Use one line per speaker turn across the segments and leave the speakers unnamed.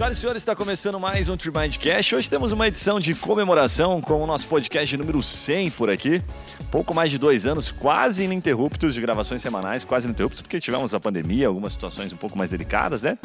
Senhoras e senhores, está começando mais um Trimind Cash. Hoje temos uma edição de comemoração com o nosso podcast número 100 por aqui. Pouco mais de dois anos, quase ininterruptos de gravações semanais, quase ininterruptos, porque tivemos a pandemia, algumas situações um pouco mais delicadas, né?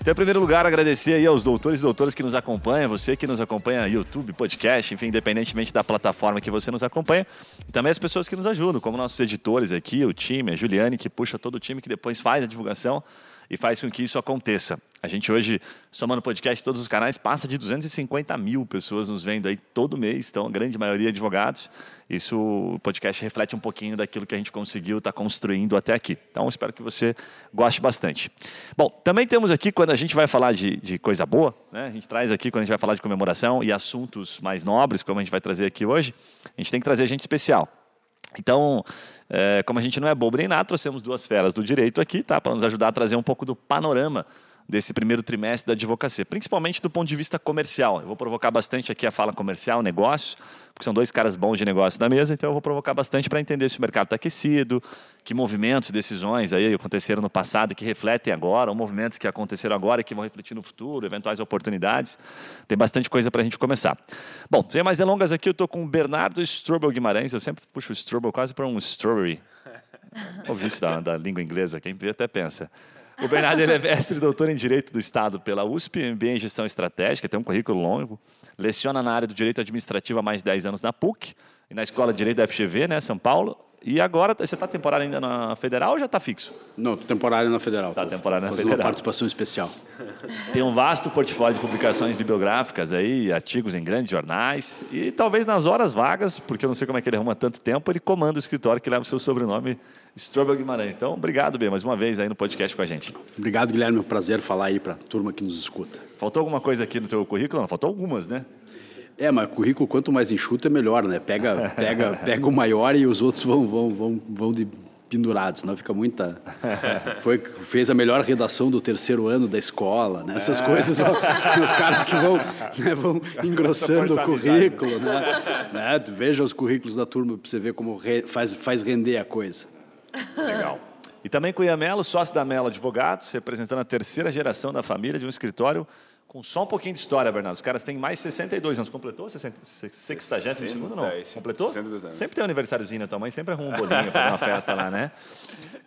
Então, em primeiro lugar, agradecer aí aos doutores e doutoras que nos acompanham, você que nos acompanha YouTube, podcast, enfim, independentemente da plataforma que você nos acompanha, e também as pessoas que nos ajudam, como nossos editores aqui, o time, a Juliane, que puxa todo o time que depois faz a divulgação e faz com que isso aconteça. A gente hoje, somando podcast todos os canais, passa de 250 mil pessoas nos vendo aí todo mês, então a grande maioria advogados. Isso, o podcast reflete um pouquinho daquilo que a gente conseguiu estar tá construindo até aqui. Então, espero que você goste bastante. Bom, também temos aqui, quando a gente vai falar de, de coisa boa, né? a gente traz aqui, quando a gente vai falar de comemoração e assuntos mais nobres, como a gente vai trazer aqui hoje, a gente tem que trazer gente especial. Então, é, como a gente não é bobo nem nada, trouxemos duas feras do direito aqui, tá? Para nos ajudar a trazer um pouco do panorama desse primeiro trimestre da advocacia, principalmente do ponto de vista comercial. Eu vou provocar bastante aqui a fala comercial, negócio, porque são dois caras bons de negócio da mesa, então eu vou provocar bastante para entender se o mercado está aquecido, que movimentos, decisões aí aconteceram no passado que refletem agora, ou movimentos que aconteceram agora e que vão refletir no futuro, eventuais oportunidades. Tem bastante coisa para a gente começar. Bom, sem mais delongas aqui, eu estou com o Bernardo Strobel Guimarães, eu sempre puxo o Strobel quase para um strawberry. Ouvi isso da, da língua inglesa, quem até pensa. O Bernardo é mestre doutor em Direito do Estado pela USP, MBA em Gestão Estratégica, tem um currículo longo, leciona na área do Direito Administrativo há mais de 10 anos na PUC e na Escola de Direito da FGV, né, São Paulo. E agora, você está temporário ainda na Federal ou já está fixo?
Não, estou temporário na Federal.
Está temporário
na
Federal.
uma participação especial.
Tem um vasto portfólio de publicações bibliográficas aí, artigos em grandes jornais. E talvez nas horas vagas, porque eu não sei como é que ele arruma tanto tempo, ele comanda o escritório que leva o seu sobrenome, Strobel Guimarães. Então, obrigado, B, mais uma vez aí no podcast com a gente.
Obrigado, Guilherme. É um prazer falar aí para a turma que nos escuta.
Faltou alguma coisa aqui no teu currículo? Não, faltou algumas, né?
É, mas currículo quanto mais enxuto é melhor, né? Pega, pega, pega o maior e os outros vão, vão, vão, vão de pendurados, senão fica muita. Foi, fez a melhor redação do terceiro ano da escola, né? Essas é. coisas vão, os caras que vão, né, vão engrossando o currículo, né? né? Veja os currículos da turma para você ver como re, faz, faz render a coisa.
Legal. E também com o Ian Mello, sócio da Mello Advogados, representando a terceira geração da família de um escritório com só um pouquinho de história, Bernardo. Os caras têm mais 62 anos. Completou? 60 segundo não? Completou? 62 anos. Sempre tem um aniversáriozinho na tua mãe, sempre arruma um bolinho para uma festa lá, né?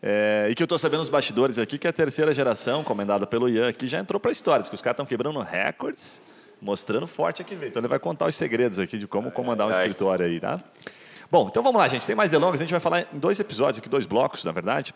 É, e que eu estou sabendo nos bastidores aqui que a terceira geração, comandada pelo Ian, aqui já entrou para a história. Que os caras estão quebrando recordes, mostrando forte aqui, velho. Então ele vai contar os segredos aqui de como comandar um escritório aí, tá? Bom, então vamos lá, gente. Tem mais delongas. A gente vai falar em dois episódios aqui, dois blocos, na verdade.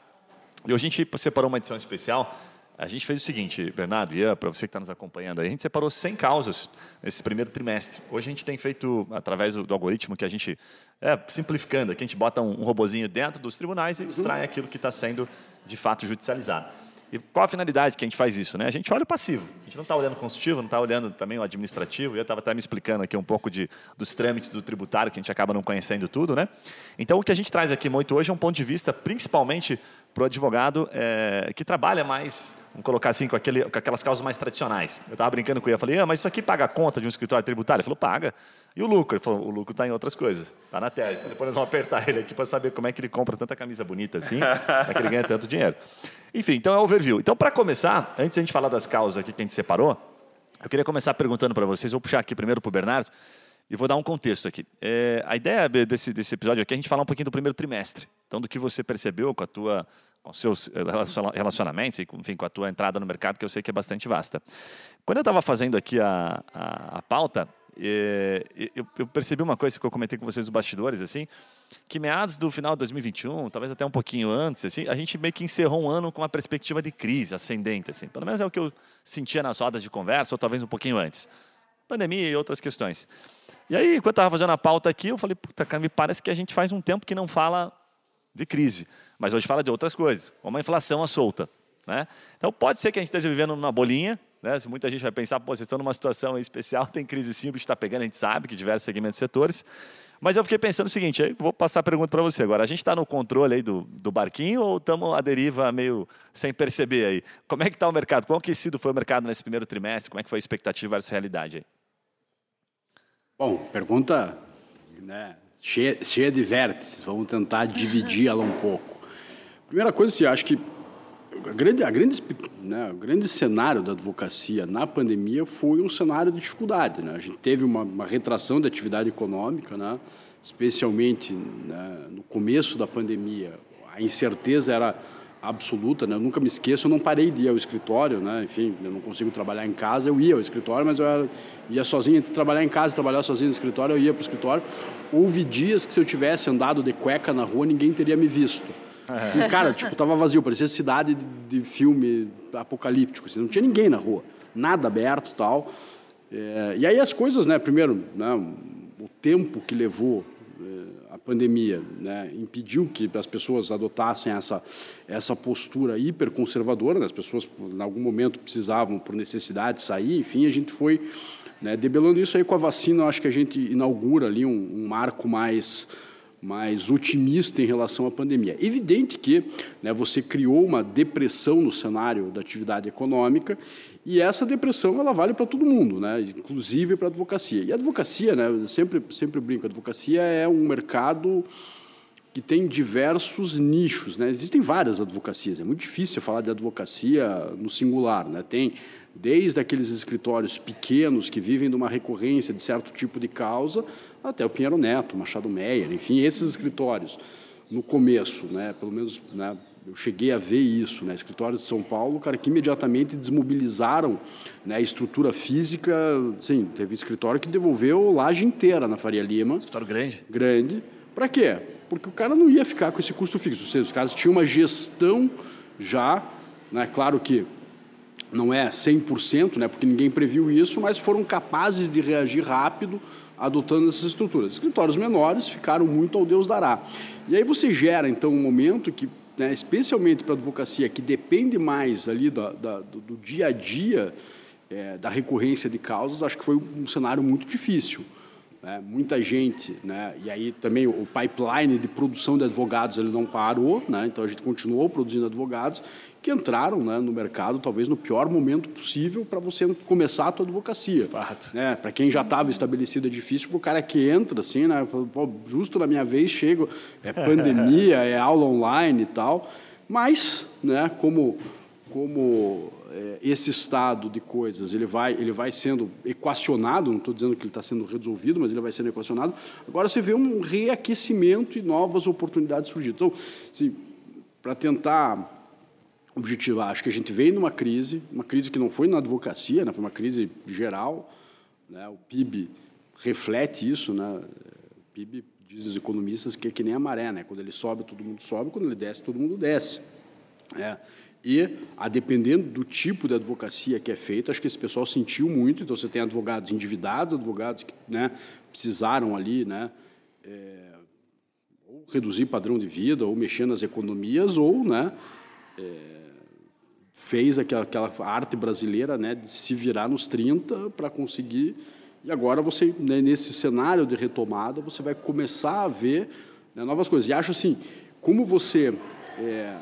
E hoje a gente separou uma edição especial a gente fez o seguinte, Bernardo, Ian, para você que está nos acompanhando, a gente separou 100 causas nesse primeiro trimestre. Hoje a gente tem feito, através do, do algoritmo que a gente, é, simplificando, aqui a gente bota um, um robozinho dentro dos tribunais e extrai aquilo que está sendo, de fato, judicializado. E qual a finalidade que a gente faz isso? Né? A gente olha o passivo. A gente não está olhando o consultivo, não está olhando também o administrativo. Eu estava até me explicando aqui um pouco de, dos trâmites do tributário, que a gente acaba não conhecendo tudo. Né? Então, o que a gente traz aqui muito hoje é um ponto de vista, principalmente para o advogado é, que trabalha mais, vamos colocar assim, com, aquele, com aquelas causas mais tradicionais. Eu estava brincando com ele, eu falei, ah, mas isso aqui paga a conta de um escritório tributário? Ele falou, paga. E o lucro? Ele falou, o lucro está em outras coisas, está na tela. Então depois nós vamos apertar ele aqui para saber como é que ele compra tanta camisa bonita assim, para que ele ganha tanto dinheiro. Enfim, então é o overview. Então, para começar, antes de a gente falar das causas aqui que a gente separou, eu queria começar perguntando para vocês, vou puxar aqui primeiro para o Bernardo, e vou dar um contexto aqui. É, a ideia desse, desse episódio aqui é a gente falar um pouquinho do primeiro trimestre. Então, do que você percebeu com a tua com seus eh, relacionamentos enfim, com a tua entrada no mercado, que eu sei que é bastante vasta. Quando eu estava fazendo aqui a, a, a pauta, eh, eu, eu, percebi uma coisa que eu comentei com vocês nos bastidores, assim, que meados do final de 2021, talvez até um pouquinho antes, assim, a gente meio que encerrou um ano com uma perspectiva de crise ascendente, assim, pelo menos é o que eu sentia nas rodas de conversa, ou talvez um pouquinho antes. Pandemia e outras questões. E aí, quando eu estava fazendo a pauta aqui, eu falei, puta, cara, me parece que a gente faz um tempo que não fala de crise. Mas hoje fala de outras coisas, como a inflação à solta. Né? Então pode ser que a gente esteja vivendo numa bolinha, né? Muita gente vai pensar, pô, vocês estão numa situação especial, tem crise sim, o bicho está pegando, a gente sabe que diversos segmentos e setores. Mas eu fiquei pensando o seguinte, aí vou passar a pergunta para você agora. A gente está no controle aí do, do barquinho ou estamos à deriva meio sem perceber aí? Como é que está o mercado? Quão aquecido foi o mercado nesse primeiro trimestre? Como é que foi a expectativa versus realidade aí?
Bom, pergunta né, cheia, cheia de vértices. Vamos tentar dividi-la um pouco. Primeira coisa, assim, acho que a grande, a grande, né, o grande cenário da advocacia na pandemia foi um cenário de dificuldade. Né? A gente teve uma, uma retração da atividade econômica, né? especialmente né, no começo da pandemia. A incerteza era absoluta, né? Eu nunca me esqueço, eu não parei de ir ao escritório, né? Enfim, eu não consigo trabalhar em casa, eu ia ao escritório, mas eu era, ia sozinho, entre trabalhar em casa e trabalhar sozinho no escritório, eu ia para o escritório. Houve dias que se eu tivesse andado de cueca na rua, ninguém teria me visto. É. E, cara, tipo, tava vazio, parecia cidade de, de filme apocalíptico, assim, não tinha ninguém na rua, nada aberto tal. É, e aí as coisas, né? Primeiro, né, o tempo que levou a pandemia né, impediu que as pessoas adotassem essa, essa postura hiperconservadora, né, as pessoas, em algum momento, precisavam, por necessidade, sair, enfim, a gente foi né, debelando isso aí com a vacina, acho que a gente inaugura ali um, um marco mais mais otimista em relação à pandemia. Evidente que né, você criou uma depressão no cenário da atividade econômica e essa depressão ela vale para todo mundo, né? inclusive para a advocacia. E a advocacia, né, eu sempre, sempre brinco, a advocacia é um mercado que tem diversos nichos. Né? Existem várias advocacias, é muito difícil falar de advocacia no singular. Né? Tem desde aqueles escritórios pequenos que vivem de uma recorrência de certo tipo de causa, até o Pinheiro Neto, Machado Meyer, enfim, esses escritórios. No começo, né, pelo menos né, eu cheguei a ver isso, né? Escritórios de São Paulo, cara, que imediatamente desmobilizaram né, a estrutura física. Sim, teve escritório que devolveu laje inteira na Faria Lima.
Escritório grande.
Grande. Para quê? Porque o cara não ia ficar com esse custo fixo. Ou seja, os caras tinham uma gestão já, né? Claro que não é 100%, né? Porque ninguém previu isso, mas foram capazes de reagir rápido adotando essas estruturas. Escritórios menores ficaram muito ao Deus dará. E aí você gera, então, um momento que né, especialmente para a advocacia, que depende mais ali da, da, do, do, dia a dia é, da recorrência de causas, acho que foi um cenário muito difícil. Né? Muita gente, né? e aí também o pipeline de produção de advogados ele não parou, né? então a gente continuou produzindo advogados que entraram né, no mercado talvez no pior momento possível para você começar a tua advocacia.
Fato.
Né? Para quem já estava estabelecido é difícil, para o cara que entra assim, né, justo na minha vez chego, é pandemia, é aula online e tal, mas, né, como como é, esse estado de coisas ele vai ele vai sendo equacionado, não estou dizendo que ele está sendo resolvido, mas ele vai sendo equacionado. Agora você vê um reaquecimento e novas oportunidades surgindo. Então, assim, para tentar objetivar. Acho que a gente veio numa crise, uma crise que não foi na advocacia, né, foi uma crise geral. Né, o PIB reflete isso. Né, o PIB, diz os economistas, que é que nem a maré. Né, quando ele sobe, todo mundo sobe, quando ele desce, todo mundo desce. É, e, a dependendo do tipo de advocacia que é feita, acho que esse pessoal sentiu muito. Então, você tem advogados endividados, advogados que né, precisaram ali né, é, ou reduzir padrão de vida, ou mexer nas economias, ou né, é, fez aquela, aquela arte brasileira né, de se virar nos 30 para conseguir. E agora você, né, nesse cenário de retomada, você vai começar a ver né, novas coisas. E acho assim, como você, é,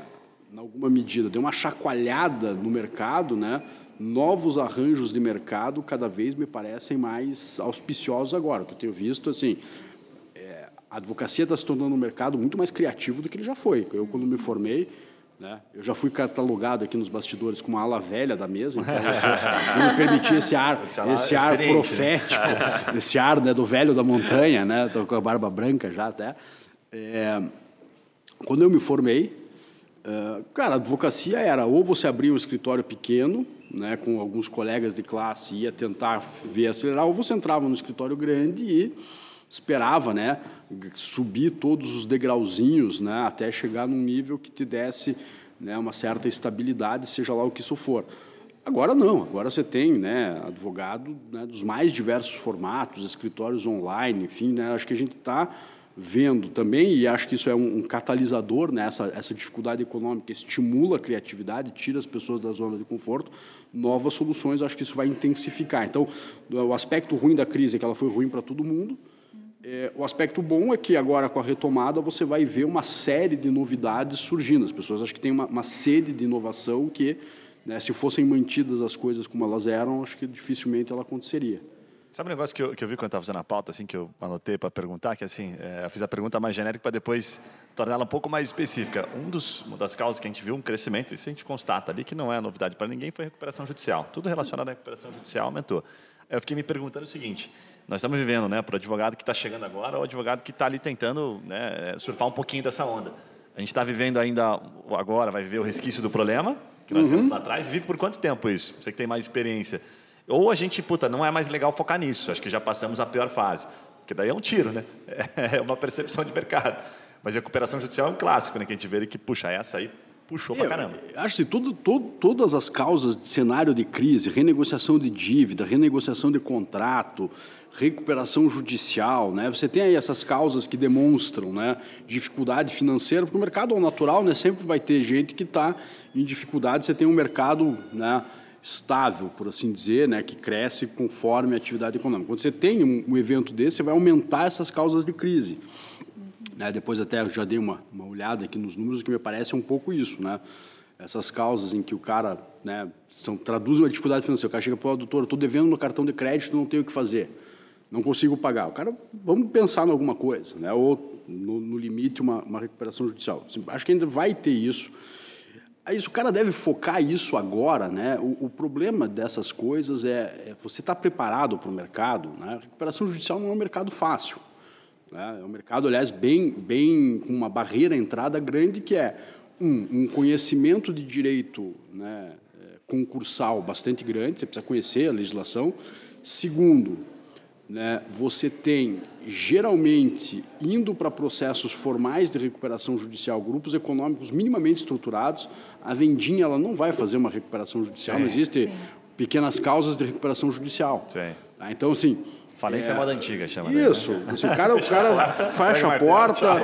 em alguma medida, deu uma chacoalhada no mercado, né, novos arranjos de mercado cada vez me parecem mais auspiciosos agora. O que eu tenho visto, assim, é, a advocacia está se tornando um mercado muito mais criativo do que ele já foi. Eu, quando me formei, né? Eu já fui catalogado aqui nos bastidores como uma ala velha da mesa, então não me permitia esse ar, esse ar né? profético, esse ar né, do velho da montanha, né? Estou com a barba branca já até. É, quando eu me formei, é, cara, a advocacia era ou você abria um escritório pequeno, né, com alguns colegas de classe, ia tentar ver acelerar, ou você entrava no escritório grande e esperava, né, subir todos os degrauzinhos, né, até chegar num nível que te desse, né, uma certa estabilidade, seja lá o que isso for. Agora não, agora você tem, né, advogado né, dos mais diversos formatos, escritórios online, enfim, né, acho que a gente está vendo também, e acho que isso é um, um catalisador, né, essa, essa dificuldade econômica estimula a criatividade, tira as pessoas da zona de conforto, novas soluções, acho que isso vai intensificar. Então, o aspecto ruim da crise é que ela foi ruim para todo mundo, é, o aspecto bom é que agora com a retomada você vai ver uma série de novidades surgindo. As pessoas acho que têm uma, uma sede de inovação que, né, se fossem mantidas as coisas como elas eram, acho que dificilmente ela aconteceria.
Sabe um negócio que eu, que eu vi quando estava fazendo a pauta, assim, que eu anotei para perguntar, que assim, é, eu fiz a pergunta mais genérica para depois torná-la um pouco mais específica. Um dos, uma das causas que a gente viu um crescimento, isso a gente constata ali, que não é novidade para ninguém, foi a recuperação judicial. Tudo relacionado à recuperação judicial aumentou. Eu fiquei me perguntando o seguinte, nós estamos vivendo, né, para o advogado que está chegando agora ou o advogado que está ali tentando né, surfar um pouquinho dessa onda. A gente está vivendo ainda agora, vai viver o resquício do problema, que nós uhum. lá atrás, vive por quanto tempo isso? Você que tem mais experiência. Ou a gente, puta, não é mais legal focar nisso, acho que já passamos a pior fase. Porque daí é um tiro, né? É uma percepção de mercado. Mas a recuperação judicial é um clássico, né? Que a gente vê que, puxa, essa aí puxou pra caramba.
acho que tudo, tudo, todas as causas de cenário de crise, renegociação de dívida, renegociação de contrato, recuperação judicial, né? Você tem aí essas causas que demonstram, né, dificuldade financeira, porque o mercado ao natural, né, sempre vai ter gente que está em dificuldade. Você tem um mercado, né, estável, por assim dizer, né, que cresce conforme a atividade econômica. Quando você tem um, um evento desse, você vai aumentar essas causas de crise. Né, depois até já dei uma, uma olhada aqui nos números que me parece um pouco isso, né? Essas causas em que o cara, né, são, traduz uma dificuldade financeira. O cara chega para o doutor, estou devendo no cartão de crédito, não tenho o que fazer, não consigo pagar. O cara, vamos pensar em alguma coisa, né? Ou no, no limite uma, uma recuperação judicial. Acho que ainda vai ter isso. Isso, o cara deve focar isso agora, né? O, o problema dessas coisas é, é você estar tá preparado para o mercado. Né? A recuperação judicial não é um mercado fácil. Né? É um mercado, aliás, bem, bem com uma barreira entrada grande que é um, um conhecimento de direito né, é, concursal bastante grande. Você precisa conhecer a legislação. Segundo, né, você tem, geralmente, indo para processos formais de recuperação judicial, grupos econômicos minimamente estruturados. A vendinha ela não vai fazer uma recuperação judicial, sim, não existe sim. pequenas causas de recuperação judicial. Tá? Então, assim,
Falência é, moda antiga, chama.
Isso. Daí, né? o cara, o cara fecha a porta,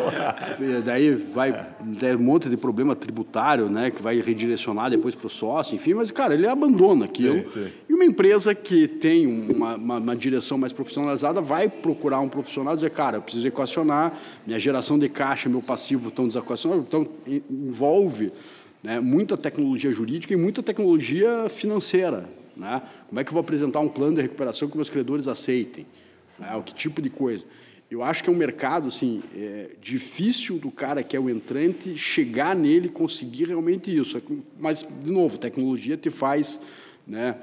daí vai ter um monte de problema tributário, né, que vai redirecionar depois para o sócio, enfim, mas, cara, ele abandona aquilo. Sim, sim. E uma empresa que tem uma, uma, uma, direção mais profissionalizada vai procurar um profissional e dizer, cara, eu preciso equacionar, minha geração de caixa, meu passivo estão desequacionados, então envolve né, muita tecnologia jurídica e muita tecnologia financeira. Né? Como é que eu vou apresentar um plano de recuperação que meus credores aceitem? Né? O que tipo de coisa? Eu acho que é um mercado assim, é, difícil do cara que é o entrante chegar nele e conseguir realmente isso. Mas, de novo, tecnologia te faz né,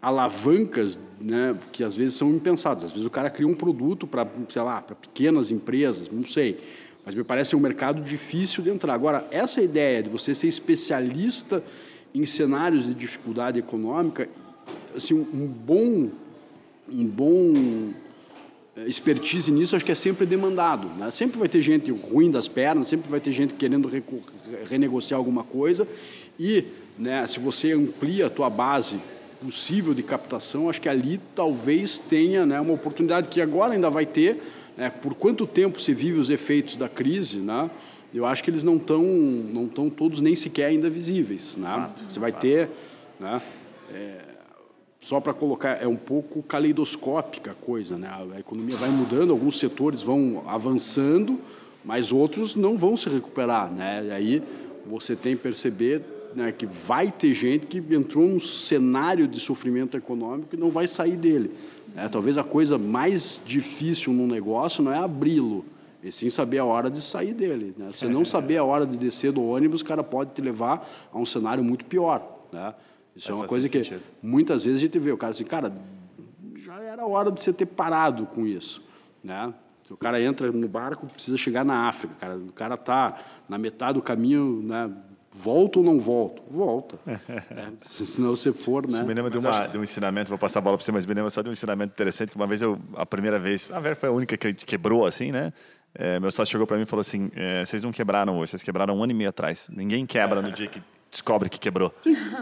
alavancas né, que às vezes são impensadas. Às vezes o cara cria um produto para, sei lá, para pequenas empresas, não sei. Mas me parece um mercado difícil de entrar. Agora, essa ideia de você ser especialista em cenários de dificuldade econômica assim, um bom, um bom eh, expertise nisso, acho que é sempre demandado. Né? Sempre vai ter gente ruim das pernas, sempre vai ter gente querendo renegociar alguma coisa. E né, se você amplia a tua base possível de captação, acho que ali talvez tenha né, uma oportunidade que agora ainda vai ter. Né, por quanto tempo se vive os efeitos da crise, né, eu acho que eles não estão não tão todos nem sequer ainda visíveis. Né? Fato, você vai fato. ter... Né, é, só para colocar, é um pouco caleidoscópica a coisa, né? A economia vai mudando, alguns setores vão avançando, mas outros não vão se recuperar, né? E aí você tem que perceber né, que vai ter gente que entrou num cenário de sofrimento econômico e não vai sair dele. Né? Talvez a coisa mais difícil num negócio não é abri-lo, e sim saber a hora de sair dele. Né? Você não saber a hora de descer do ônibus, o cara pode te levar a um cenário muito pior. Né? Isso é uma coisa que sentido. muitas vezes a gente vê o cara assim, cara, já era hora de você ter parado com isso, né? Se o cara entra no barco, precisa chegar na África, cara. O cara tá na metade do caminho, né? Volta ou não volta? Volta. é, senão você for, né? Isso
me lembra de, uma, de, um ensinamento, vou passar a bola para você, mas me lembra só de um ensinamento interessante, que uma vez eu, a primeira vez, a Vera foi a única que quebrou, assim, né? É, meu sócio chegou para mim e falou assim, é, vocês não quebraram hoje, vocês quebraram um ano e meio atrás. Ninguém quebra no dia que descobre que quebrou.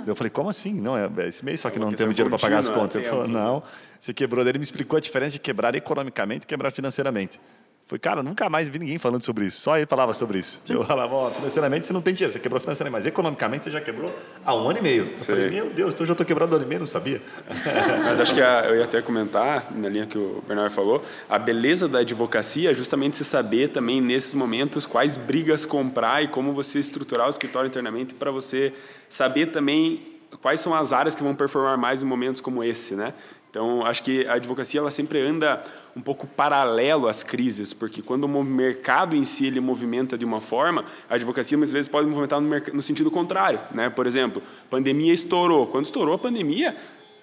Eu falei, como assim? Não, é, é esse mês só que é não temos dinheiro para pagar as contas. Ele falou, não, você quebrou. Daí ele me explicou a diferença de quebrar economicamente e quebrar financeiramente. Foi, cara, nunca mais vi ninguém falando sobre isso. Só ele falava sobre isso. Eu falava, ó, financeiramente você não tem dinheiro, você quebrou financeiramente, mas economicamente você já quebrou há um ano e meio. Eu falei, meu Deus, então eu já estou quebrando há um ano e meio, não sabia.
mas acho que a, eu ia até comentar, na linha que o Bernardo falou, a beleza da advocacia é justamente se saber também, nesses momentos, quais brigas comprar e como você estruturar o escritório internamente para você saber também quais são as áreas que vão performar mais em momentos como esse, né? Então, acho que a advocacia ela sempre anda um pouco paralelo às crises, porque quando o mercado em si ele movimenta de uma forma, a advocacia muitas vezes pode movimentar no, no sentido contrário. Né? Por exemplo, pandemia estourou. Quando estourou a pandemia,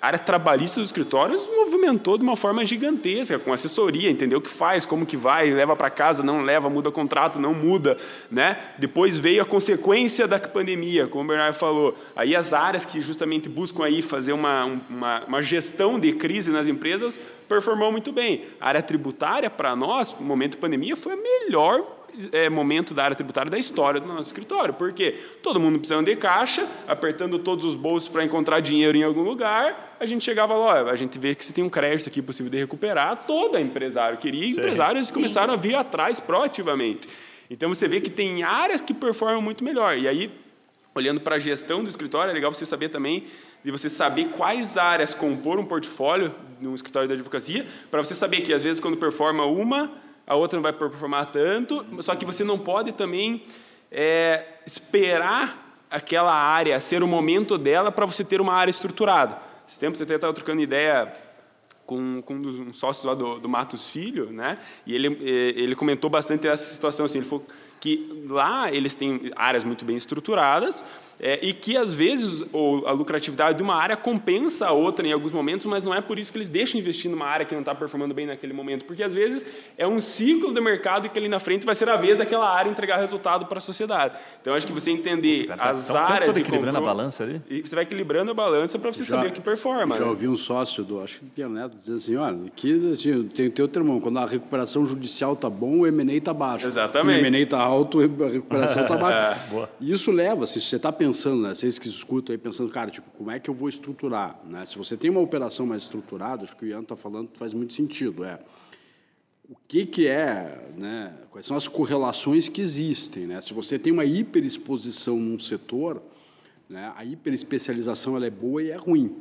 a área trabalhista dos escritórios movimentou de uma forma gigantesca, com assessoria, entendeu o que faz, como que vai, leva para casa, não leva, muda contrato, não muda, né? Depois veio a consequência da pandemia, como o Bernardo falou. Aí as áreas que justamente buscam aí fazer uma, uma, uma gestão de crise nas empresas performou muito bem. A área tributária, para nós, no momento da pandemia, foi a melhor é, momento da área tributária da história do nosso escritório. Por quê? Todo mundo precisando de caixa, apertando todos os bolsos para encontrar dinheiro em algum lugar. A gente chegava lá, a gente vê que se tem um crédito aqui possível de recuperar, toda empresário queria, e empresários Sim. começaram a vir atrás proativamente. Então você vê que tem áreas que performam muito melhor. E aí, olhando para a gestão do escritório, é legal você saber também de você saber quais áreas compor um portfólio no escritório da advocacia, para você saber que às vezes quando performa uma, a outra não vai performar tanto, só que você não pode também é, esperar aquela área ser o momento dela para você ter uma área estruturada. Esse tempo você até estava trocando ideia com, com um dos sócios lá do, do Matos Filho, né? E ele, ele comentou bastante essa situação assim. Ele falou que lá eles têm áreas muito bem estruturadas, é, e que às vezes ou, a lucratividade de uma área compensa a outra em alguns momentos, mas não é por isso que eles deixam de investir numa área que não está performando bem naquele momento, porque às vezes é um ciclo do mercado e que ali na frente vai ser a vez daquela área entregar resultado para a sociedade. Então acho que você entender Puta, as então, áreas
todo equilibrando comprou, a balança ali.
E você vai equilibrando a balança para você já, saber o que performa.
Já
né?
ouvi um sócio do acho que Pierre Neto dizendo assim, olha, aqui assim, tem, tem outro irmão, quando a recuperação judicial está bom, o M&A está baixo.
Exatamente.
Quando o M&A está alto, a recuperação está baixa. é, Isso leva, se você está pensando, né, vocês que escutam aí pensando, cara, tipo, como é que eu vou estruturar? Né? Se você tem uma operação mais estruturada, acho que o Ian está falando faz muito sentido. É o que, que é, né? quais são as correlações que existem. Né? Se você tem uma hiperexposição num setor, né? a hiperespecialização ela é boa e é ruim.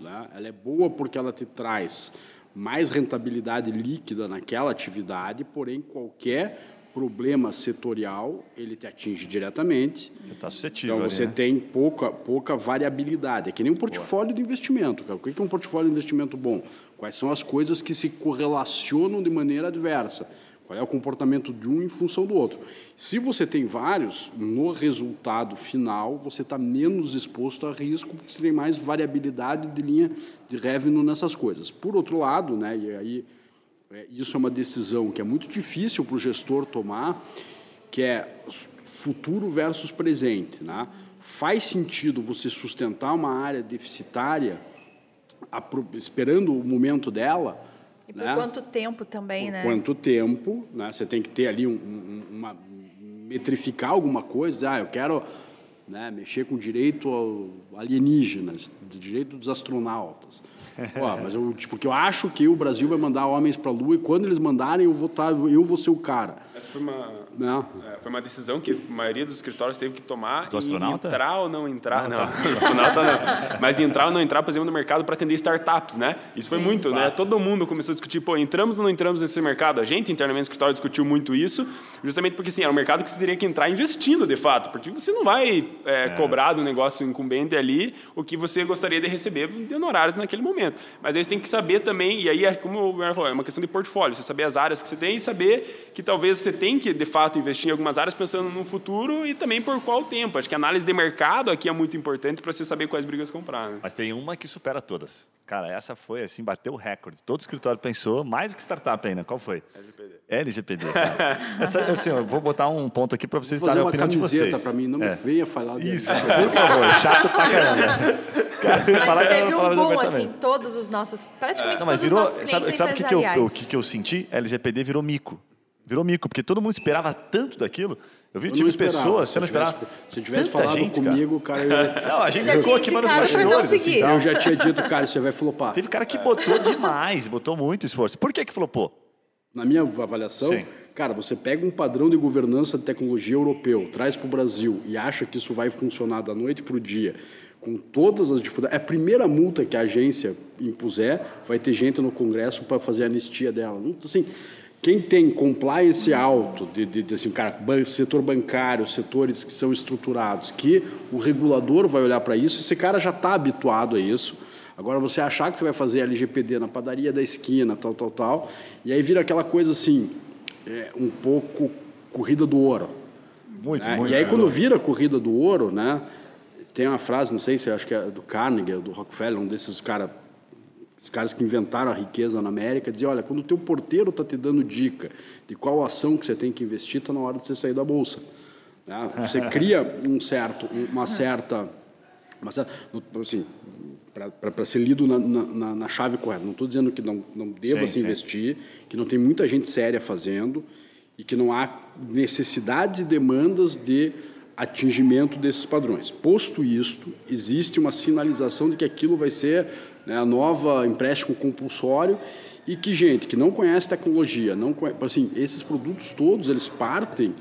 Né? Ela é boa porque ela te traz mais rentabilidade líquida naquela atividade, porém qualquer problema setorial, ele te atinge diretamente.
Você está suscetível.
Então, você
ali,
né? tem pouca, pouca variabilidade. É que nem um portfólio Boa. de investimento. Cara. O que é um portfólio de investimento bom? Quais são as coisas que se correlacionam de maneira adversa? Qual é o comportamento de um em função do outro? Se você tem vários, no resultado final, você está menos exposto a risco, porque você tem mais variabilidade de linha de revenue nessas coisas. Por outro lado, né, e aí isso é uma decisão que é muito difícil para o gestor tomar, que é futuro versus presente. Né? Faz sentido você sustentar uma área deficitária esperando o momento dela.
E por né? quanto tempo também,
por
né?
Quanto tempo, né? Você tem que ter ali um, um, uma metrificar alguma coisa. Ah, eu quero né, mexer com direito alienígenas, direito dos astronautas. Pô, mas eu, tipo, porque eu acho que o Brasil vai mandar homens para a Lua e quando eles mandarem eu vou, tá, eu vou ser o cara.
Essa foi uma, não. É, foi uma decisão que a maioria dos escritórios teve que tomar.
Do astronauta?
Entrar ou não entrar. Não, não tá. astronauta não. Mas entrar ou não entrar, por exemplo, no mercado para atender startups, né? Isso foi Sim, muito, né? fato. né? Todo mundo começou a discutir, pô, entramos ou não entramos nesse mercado? A gente, internamente, no escritório, discutiu muito isso, justamente porque, sim, é um mercado que você teria que entrar investindo, de fato, porque você não vai é, é. cobrar do negócio incumbente ali o que você gostaria de receber de honorários naquele momento. Mas aí você tem que saber também, e aí, é como o Bernardo falou, é uma questão de portfólio, você saber as áreas que você tem e saber que talvez você tem que, de fato, investir em algumas áreas pensando no futuro e também por qual tempo. Acho que a análise de mercado aqui é muito importante para você saber quais brigas comprar. Né?
Mas tem uma que supera todas. Cara, essa foi assim, bateu o recorde. Todo escritório pensou, mais do que startup ainda. Qual foi?
LGPD.
LGPD, cara. essa, assim, eu vou botar um ponto aqui para vocês darem a opinião de vocês.
para mim, não é. me venha falar
Isso, por favor. Chato pra caramba.
Cara, Mas teve um boom, assim, todos os nossos, praticamente é. não, todos virou, os nossos clientes
Sabe, sabe o que, que, eu, o que, que eu senti? LGPD virou mico. Virou mico, porque todo mundo esperava tanto daquilo. Eu vi, eu tive pessoas, você não esperava.
Se eu tivesse falado
gente,
comigo, cara. cara
eu... Não, a gente ficou aqui nos bastidores. Assim,
eu já tinha dito, cara, você vai flopar.
Teve cara que botou demais, botou muito esforço. Por que que flopou?
Na minha avaliação, Sim. cara, você pega um padrão de governança de tecnologia europeu, traz para o Brasil e acha que isso vai funcionar da noite para o dia, com todas as dificuldades. É a primeira multa que a agência impuser, vai ter gente no Congresso para fazer a anistia dela. Assim, quem tem compliance alto, de, de, de assim, cara, setor bancário, setores que são estruturados, que o regulador vai olhar para isso, esse cara já está habituado a isso. Agora, você achar que você vai fazer LGPD na padaria da esquina, tal, tal, tal, e aí vira aquela coisa assim, é, um pouco corrida do ouro.
Muito,
né?
muito.
E aí, quando vira corrida do ouro, né, tem uma frase, não sei se acho que é do Carnegie, do Rockefeller, um desses caras os caras que inventaram a riqueza na América, dizia, olha, quando o teu porteiro está te dando dica de qual ação que você tem que investir, está na hora de você sair da bolsa. Né? Você cria um certo, uma certa, uma certa assim, para ser lido na, na, na, chave correta. Não estou dizendo que não, não deva sim, se sim. investir, que não tem muita gente séria fazendo e que não há necessidades e demandas de atingimento desses padrões. Posto isto, existe uma sinalização de que aquilo vai ser né, a nova empréstimo compulsório e que gente que não conhece tecnologia, não conhece, assim, esses produtos todos eles partem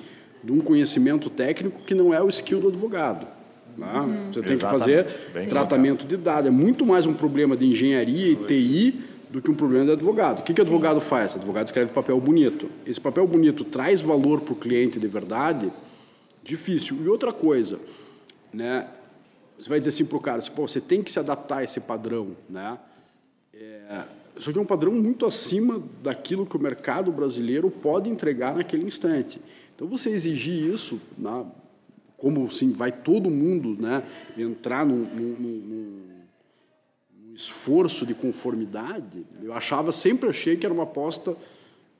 de um conhecimento técnico que não é o skill do advogado. Tá? Uhum. Você tem Exatamente. que fazer Bem tratamento de dados. É muito mais um problema de engenharia e TI do que um problema de advogado. O que, que o advogado faz? O advogado escreve papel bonito. Esse papel bonito traz valor para o cliente de verdade? Difícil. E outra coisa, né? Você vai dizer assim para o cara, assim, Pô, você tem que se adaptar a esse padrão, né? É, só que é um padrão muito acima daquilo que o mercado brasileiro pode entregar naquele instante. Então, você exigir isso, né, como assim, vai todo mundo né, entrar num, num, num, num, esforço de conformidade, eu achava, sempre achei que era uma aposta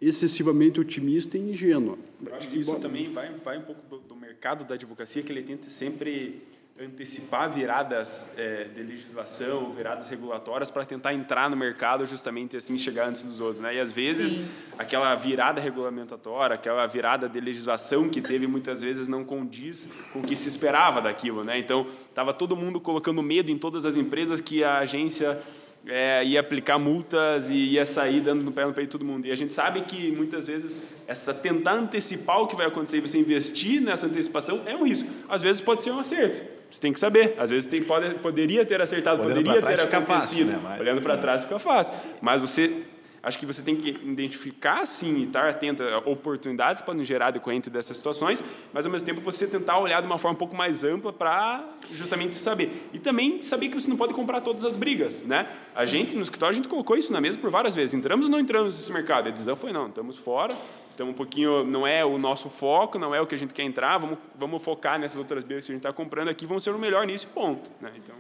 excessivamente otimista e ingênua.
Eu acho que isso também vai, vai um pouco do, do mercado da advocacia, que ele tenta sempre antecipar viradas é, de legislação, viradas regulatórias para tentar entrar no mercado justamente assim chegar antes dos outros, né? E às vezes Sim. aquela virada regulamentatória, aquela virada de legislação que teve muitas vezes não condiz com o que se esperava daquilo, né? Então estava todo mundo colocando medo em todas as empresas que a agência é, ia aplicar multas e ia sair dando no pé no peito de todo mundo. E a gente sabe que muitas vezes essa tentar antecipar o que vai acontecer e você investir nessa antecipação é um risco. Às vezes pode ser um acerto. Você tem que saber. Às vezes tem, pode, poderia ter acertado, Olhando poderia ter acontecido. Fácil, né? Mas... Olhando para trás fica fácil. Mas você acho que você tem que identificar sim e estar atento a oportunidades que podem gerar decorrente dessas situações, mas ao mesmo tempo você tentar olhar de uma forma um pouco mais ampla para justamente saber. E também saber que você não pode comprar todas as brigas, né? Sim. A gente no escritório a gente colocou isso na mesa por várias vezes. Entramos ou não entramos nesse mercado? A decisão foi não, estamos fora. Então, um pouquinho, não é o nosso foco, não é o que a gente quer entrar, vamos, vamos focar nessas outras brigas que a gente está comprando aqui, vamos ser o melhor nisso, ponto. Né? Então...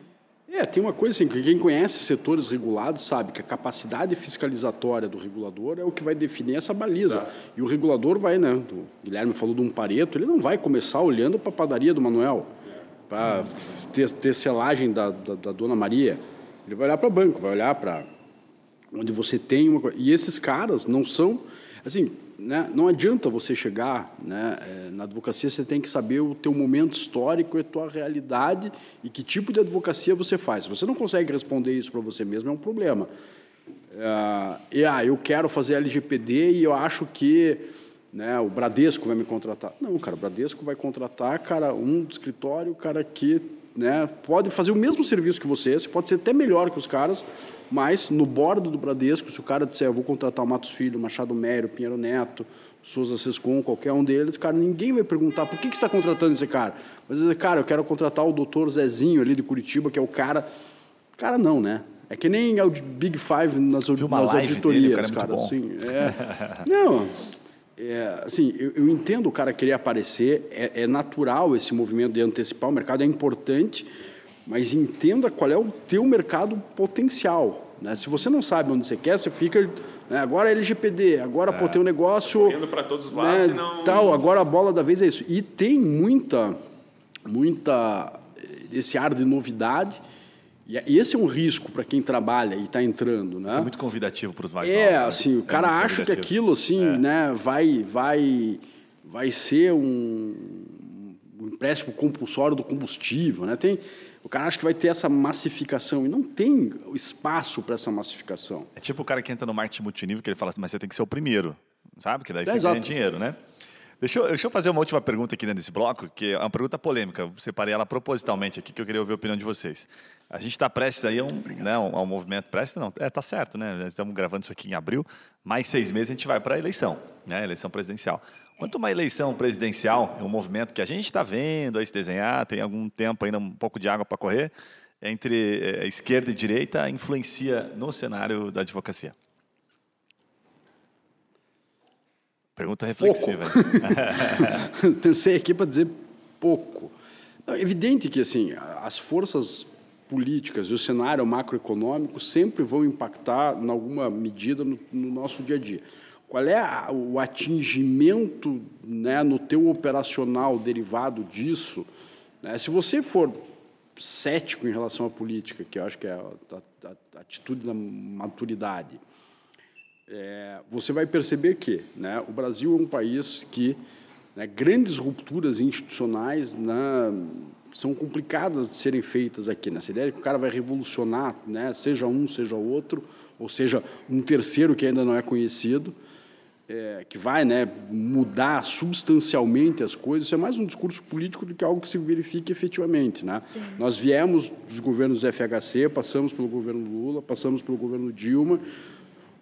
É, tem uma coisa assim, que quem conhece setores regulados sabe que a capacidade fiscalizatória do regulador é o que vai definir essa baliza. Tá. E o regulador vai, né? O Guilherme falou de um pareto, ele não vai começar olhando para a padaria do Manuel, para ter, ter selagem da, da, da, Dona Maria. Ele vai olhar para o banco, vai olhar para onde você tem uma coisa. E esses caras não são. Assim, né, não adianta você chegar né, é, na advocacia, você tem que saber o teu momento histórico e a tua realidade e que tipo de advocacia você faz. Se você não consegue responder isso para você mesmo, é um problema. É, e, ah, eu quero fazer LGPD e eu acho que né, o Bradesco vai me contratar. Não, cara, o Bradesco vai contratar cara, um escritório, cara que né, pode fazer o mesmo serviço que você, você pode ser até melhor que os caras, mas no bordo do Bradesco, se o cara disser, eu vou contratar o Matos Filho, Machado Mério, Pinheiro Neto, Souza Sescon, qualquer um deles, cara, ninguém vai perguntar por que, que você está contratando esse cara. Mas dizer, cara, eu quero contratar o doutor Zezinho ali de Curitiba, que é o cara. Cara, não, né? É que nem é o Big Five nas, nas auditorias, dele, cara. cara assim, é... não, é, assim, eu, eu, entendo o cara querer aparecer, é, é natural esse movimento de antecipar o mercado, é importante, mas entenda qual é o teu mercado potencial. Né? Se você não sabe onde você quer, você fica. Né? Agora é LGPD, agora é, pô, tem um negócio.
Indo para todos os lados,
né? não... tal, agora a bola da vez é isso. E tem muita, muita esse ar de novidade. E esse é um risco para quem trabalha e está entrando, né? Isso
é muito convidativo para os mais
É, novos, né? assim, o é cara acha que aquilo assim, é. né, vai, vai, vai ser um, um empréstimo compulsório do combustível, né? Tem o cara acha que vai ter essa massificação e não tem espaço para essa massificação.
É tipo o cara que entra no marketing multinível que ele fala assim, mas você tem que ser o primeiro, sabe? Que daí é, você exato. ganha dinheiro, né? Deixa eu, deixa eu, fazer uma última pergunta aqui dentro desse bloco, que é uma pergunta polêmica. Eu separei ela propositalmente aqui, que eu queria ouvir a opinião de vocês. A gente está prestes aí a um, né, a um movimento, prestes não, é, tá certo, né? Nós estamos gravando isso aqui em abril, mais seis meses a gente vai para a eleição, né? Eleição presidencial. Quanto uma eleição presidencial, é um movimento que a gente está vendo aí se desenhar, tem algum tempo ainda, um pouco de água para correr, entre é, esquerda e direita influencia no cenário da advocacia? Pergunta reflexiva.
Pensei aqui para dizer pouco. É evidente que assim as forças políticas e o cenário macroeconômico sempre vão impactar, em alguma medida, no, no nosso dia a dia. Qual é a, o atingimento né, no teu operacional derivado disso? Né? Se você for cético em relação à política, que eu acho que é a, a, a atitude da maturidade, é, você vai perceber que né, o Brasil é um país que né, grandes rupturas institucionais né, são complicadas de serem feitas aqui. Nessa ideia que o cara vai revolucionar, né, seja um, seja outro, ou seja, um terceiro que ainda não é conhecido, é, que vai né, mudar substancialmente as coisas, isso é mais um discurso político do que algo que se verifique efetivamente. Né? Nós viemos dos governos do FHC, passamos pelo governo Lula, passamos pelo governo Dilma,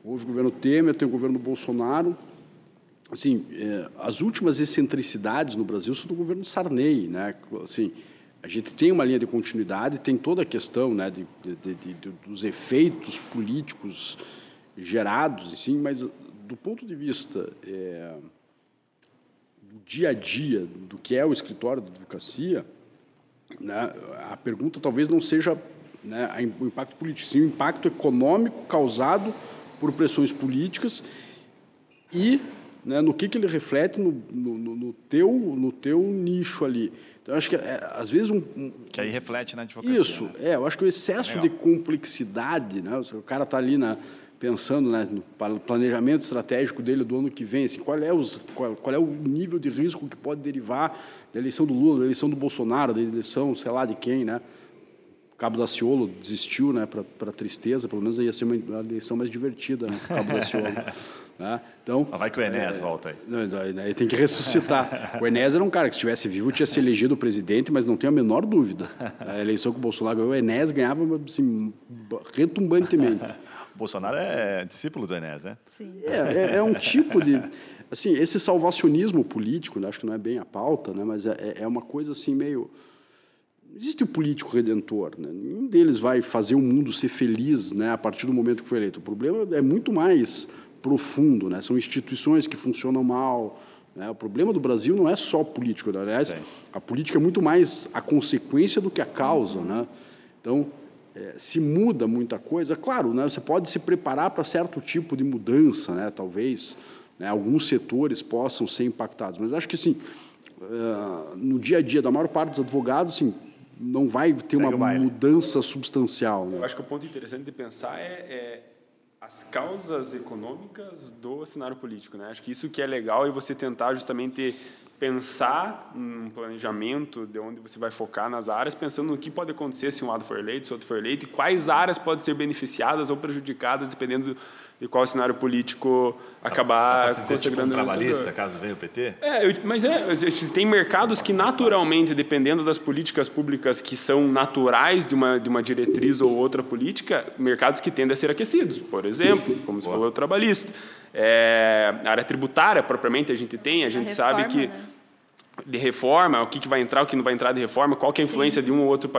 houve o governo Temer, tem o governo Bolsonaro. Assim, é, as últimas excentricidades no Brasil são do governo Sarney. Né? Assim, a gente tem uma linha de continuidade, tem toda a questão né, de, de, de, dos efeitos políticos gerados, assim, mas do ponto de vista é, do dia a dia, do que é o escritório da advocacia, né, a pergunta talvez não seja né, o impacto político, sim o impacto econômico causado por pressões políticas e né, no que, que ele reflete no, no, no, teu, no teu nicho ali. Então, eu acho que, é, às vezes, um, um,
Que aí reflete na advocacia.
Isso, né? é. Eu acho que o excesso de complexidade, né, o cara está ali na, pensando né, no planejamento estratégico dele do ano que vem, assim, qual, é os, qual, qual, é o nível de risco que pode derivar da eleição do Lula, da eleição do Bolsonaro, da eleição, sei lá, de quem, né? Cabo da Ciolo desistiu, né, para tristeza, pelo menos ia ser uma eleição mais divertida, né, Cabo da Ciolo. Né? Então,
Mas vai que o Enéas é, volta aí.
Aí tem que ressuscitar. o Enéas era um cara que, se estivesse vivo, tinha se elegido presidente, mas não tenho a menor dúvida. A eleição que o Bolsonaro ganhou, o Enéas ganhava assim, retumbantemente.
o Bolsonaro é discípulo do Enéas, né?
Sim. É, é, é, um tipo de... Assim, esse salvacionismo político, né, acho que não é bem a pauta, né, mas é, é uma coisa assim meio existe o político redentor. Né? Nenhum deles vai fazer o mundo ser feliz né, a partir do momento que foi eleito. O problema é muito mais profundo. Né? São instituições que funcionam mal. Né? O problema do Brasil não é só político. Né? Aliás, Sim. a política é muito mais a consequência do que a causa. Né? Então, é, se muda muita coisa, claro, né, você pode se preparar para certo tipo de mudança, né, talvez né, alguns setores possam ser impactados, mas acho que assim, uh, no dia a dia da maior parte dos advogados, assim, não vai ter Segue uma mudança substancial. Né?
Eu acho que o ponto interessante de pensar é, é, as causas econômicas do cenário político. Né? Acho que isso que é legal é você tentar justamente pensar um planejamento de onde você vai focar nas áreas, pensando no que pode acontecer se um lado for eleito, se outro for eleito, e quais áreas podem ser beneficiadas ou prejudicadas, dependendo de qual cenário político acabar
se tipo um trabalhista, caso venha o PT?
É, eu, mas é, tem mercados que naturalmente, dependendo das políticas públicas que são naturais de uma, de uma diretriz ou outra política, mercados que tendem a ser aquecidos. Por exemplo, como você falou, o trabalhista. É, a área tributária, propriamente, a gente tem, a gente a reforma, sabe que... Né? De reforma, o que, que vai entrar, o que não vai entrar de reforma, qual que é a influência Sim. de um ou outro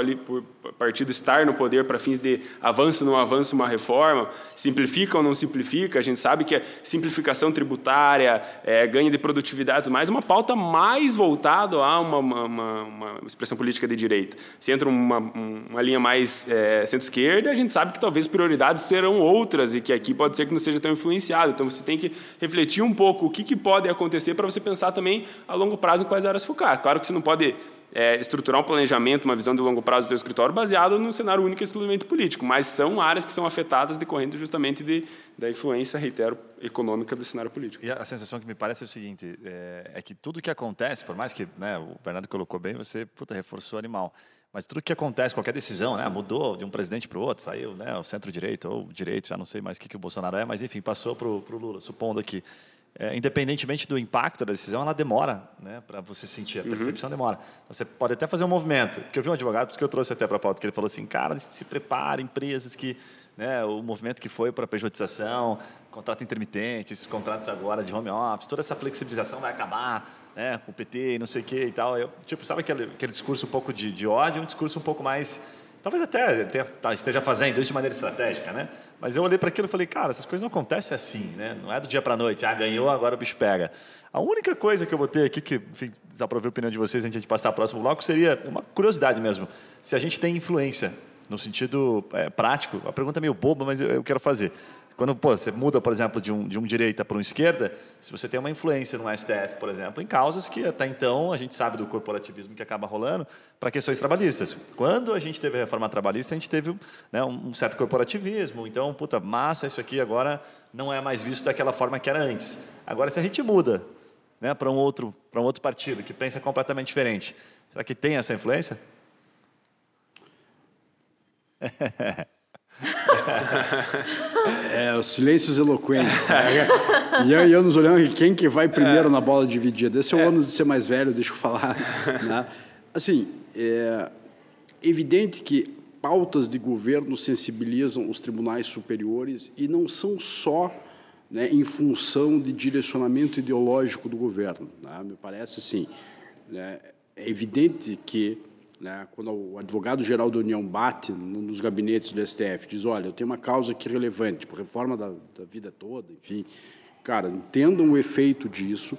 partido estar no poder para fins de avanço ou não avanço uma reforma, simplifica ou não simplifica, a gente sabe que a simplificação tributária, é, ganho de produtividade e tudo mais, é uma pauta mais voltada a uma, uma, uma, expressão política de direita. Se entra uma, uma linha mais é, centro-esquerda, a gente sabe que talvez prioridades serão outras e que aqui pode ser que não seja tão influenciado. Então, você tem que refletir um pouco o que, que pode acontecer para você pensar também a longo prazo em quais focar. Claro que você não pode é, estruturar um planejamento, uma visão de longo prazo do seu escritório baseado num cenário único exclusivamente político, mas são áreas que são afetadas decorrendo justamente de, da influência, reitero, econômica do cenário político.
E a sensação que me parece é o seguinte, é, é que tudo que acontece, por mais que né, o Bernardo colocou bem, você puta, reforçou o animal, mas tudo que acontece, qualquer decisão, né, mudou de um presidente para o outro, saiu né, o centro-direito ou direito, já não sei mais o que, que o Bolsonaro é, mas enfim, passou para o Lula, supondo aqui é, independentemente do impacto da decisão, ela demora né, para você sentir. A uhum. percepção uhum. demora. Você pode até fazer um movimento. Porque eu vi um advogado, por isso que eu trouxe até para a pauta, que ele falou assim, cara, se prepara, empresas que... Né, o movimento que foi para a pejotização, contrato intermitente, esses contratos agora de home office, toda essa flexibilização vai acabar né, com o PT e não sei o que e tal. Eu, tipo, sabe aquele, aquele discurso um pouco de, de ódio, um discurso um pouco mais talvez até tenha, tá, esteja fazendo isso de maneira estratégica, né? Mas eu olhei para aquilo e falei, cara, essas coisas não acontecem assim, né? Não é do dia para a noite, ah, ganhou, agora o bicho pega. A única coisa que eu botei aqui, que, enfim, desaprovei a opinião de vocês antes de passar para o próximo bloco, seria uma curiosidade mesmo. Se a gente tem influência, no sentido é, prático, a pergunta é meio boba, mas eu, eu quero fazer. Quando pô, você muda, por exemplo, de um, de um direita para um esquerda, se você tem uma influência no STF, por exemplo, em causas que até então a gente sabe do corporativismo que acaba rolando para questões trabalhistas. Quando a gente teve a reforma trabalhista, a gente teve né, um certo corporativismo. Então, puta, massa, isso aqui agora não é mais visto daquela forma que era antes. Agora, se a gente muda né, para um, outro, um outro partido que pensa completamente diferente, será que tem essa influência?
é, os silêncios eloquentes. Né? E eu, eu nos olhando quem que vai primeiro é. na bola dividida. Esse é o é. ônus de ser mais velho, deixa eu falar. Né? Assim, é evidente que pautas de governo sensibilizam os tribunais superiores e não são só né, em função de direcionamento ideológico do governo. Né? Me parece assim, né, é evidente que né? Quando o advogado-geral da União bate nos gabinetes do STF, diz: olha, eu tenho uma causa aqui relevante, tipo, reforma da, da vida toda, enfim. Cara, entendam o efeito disso.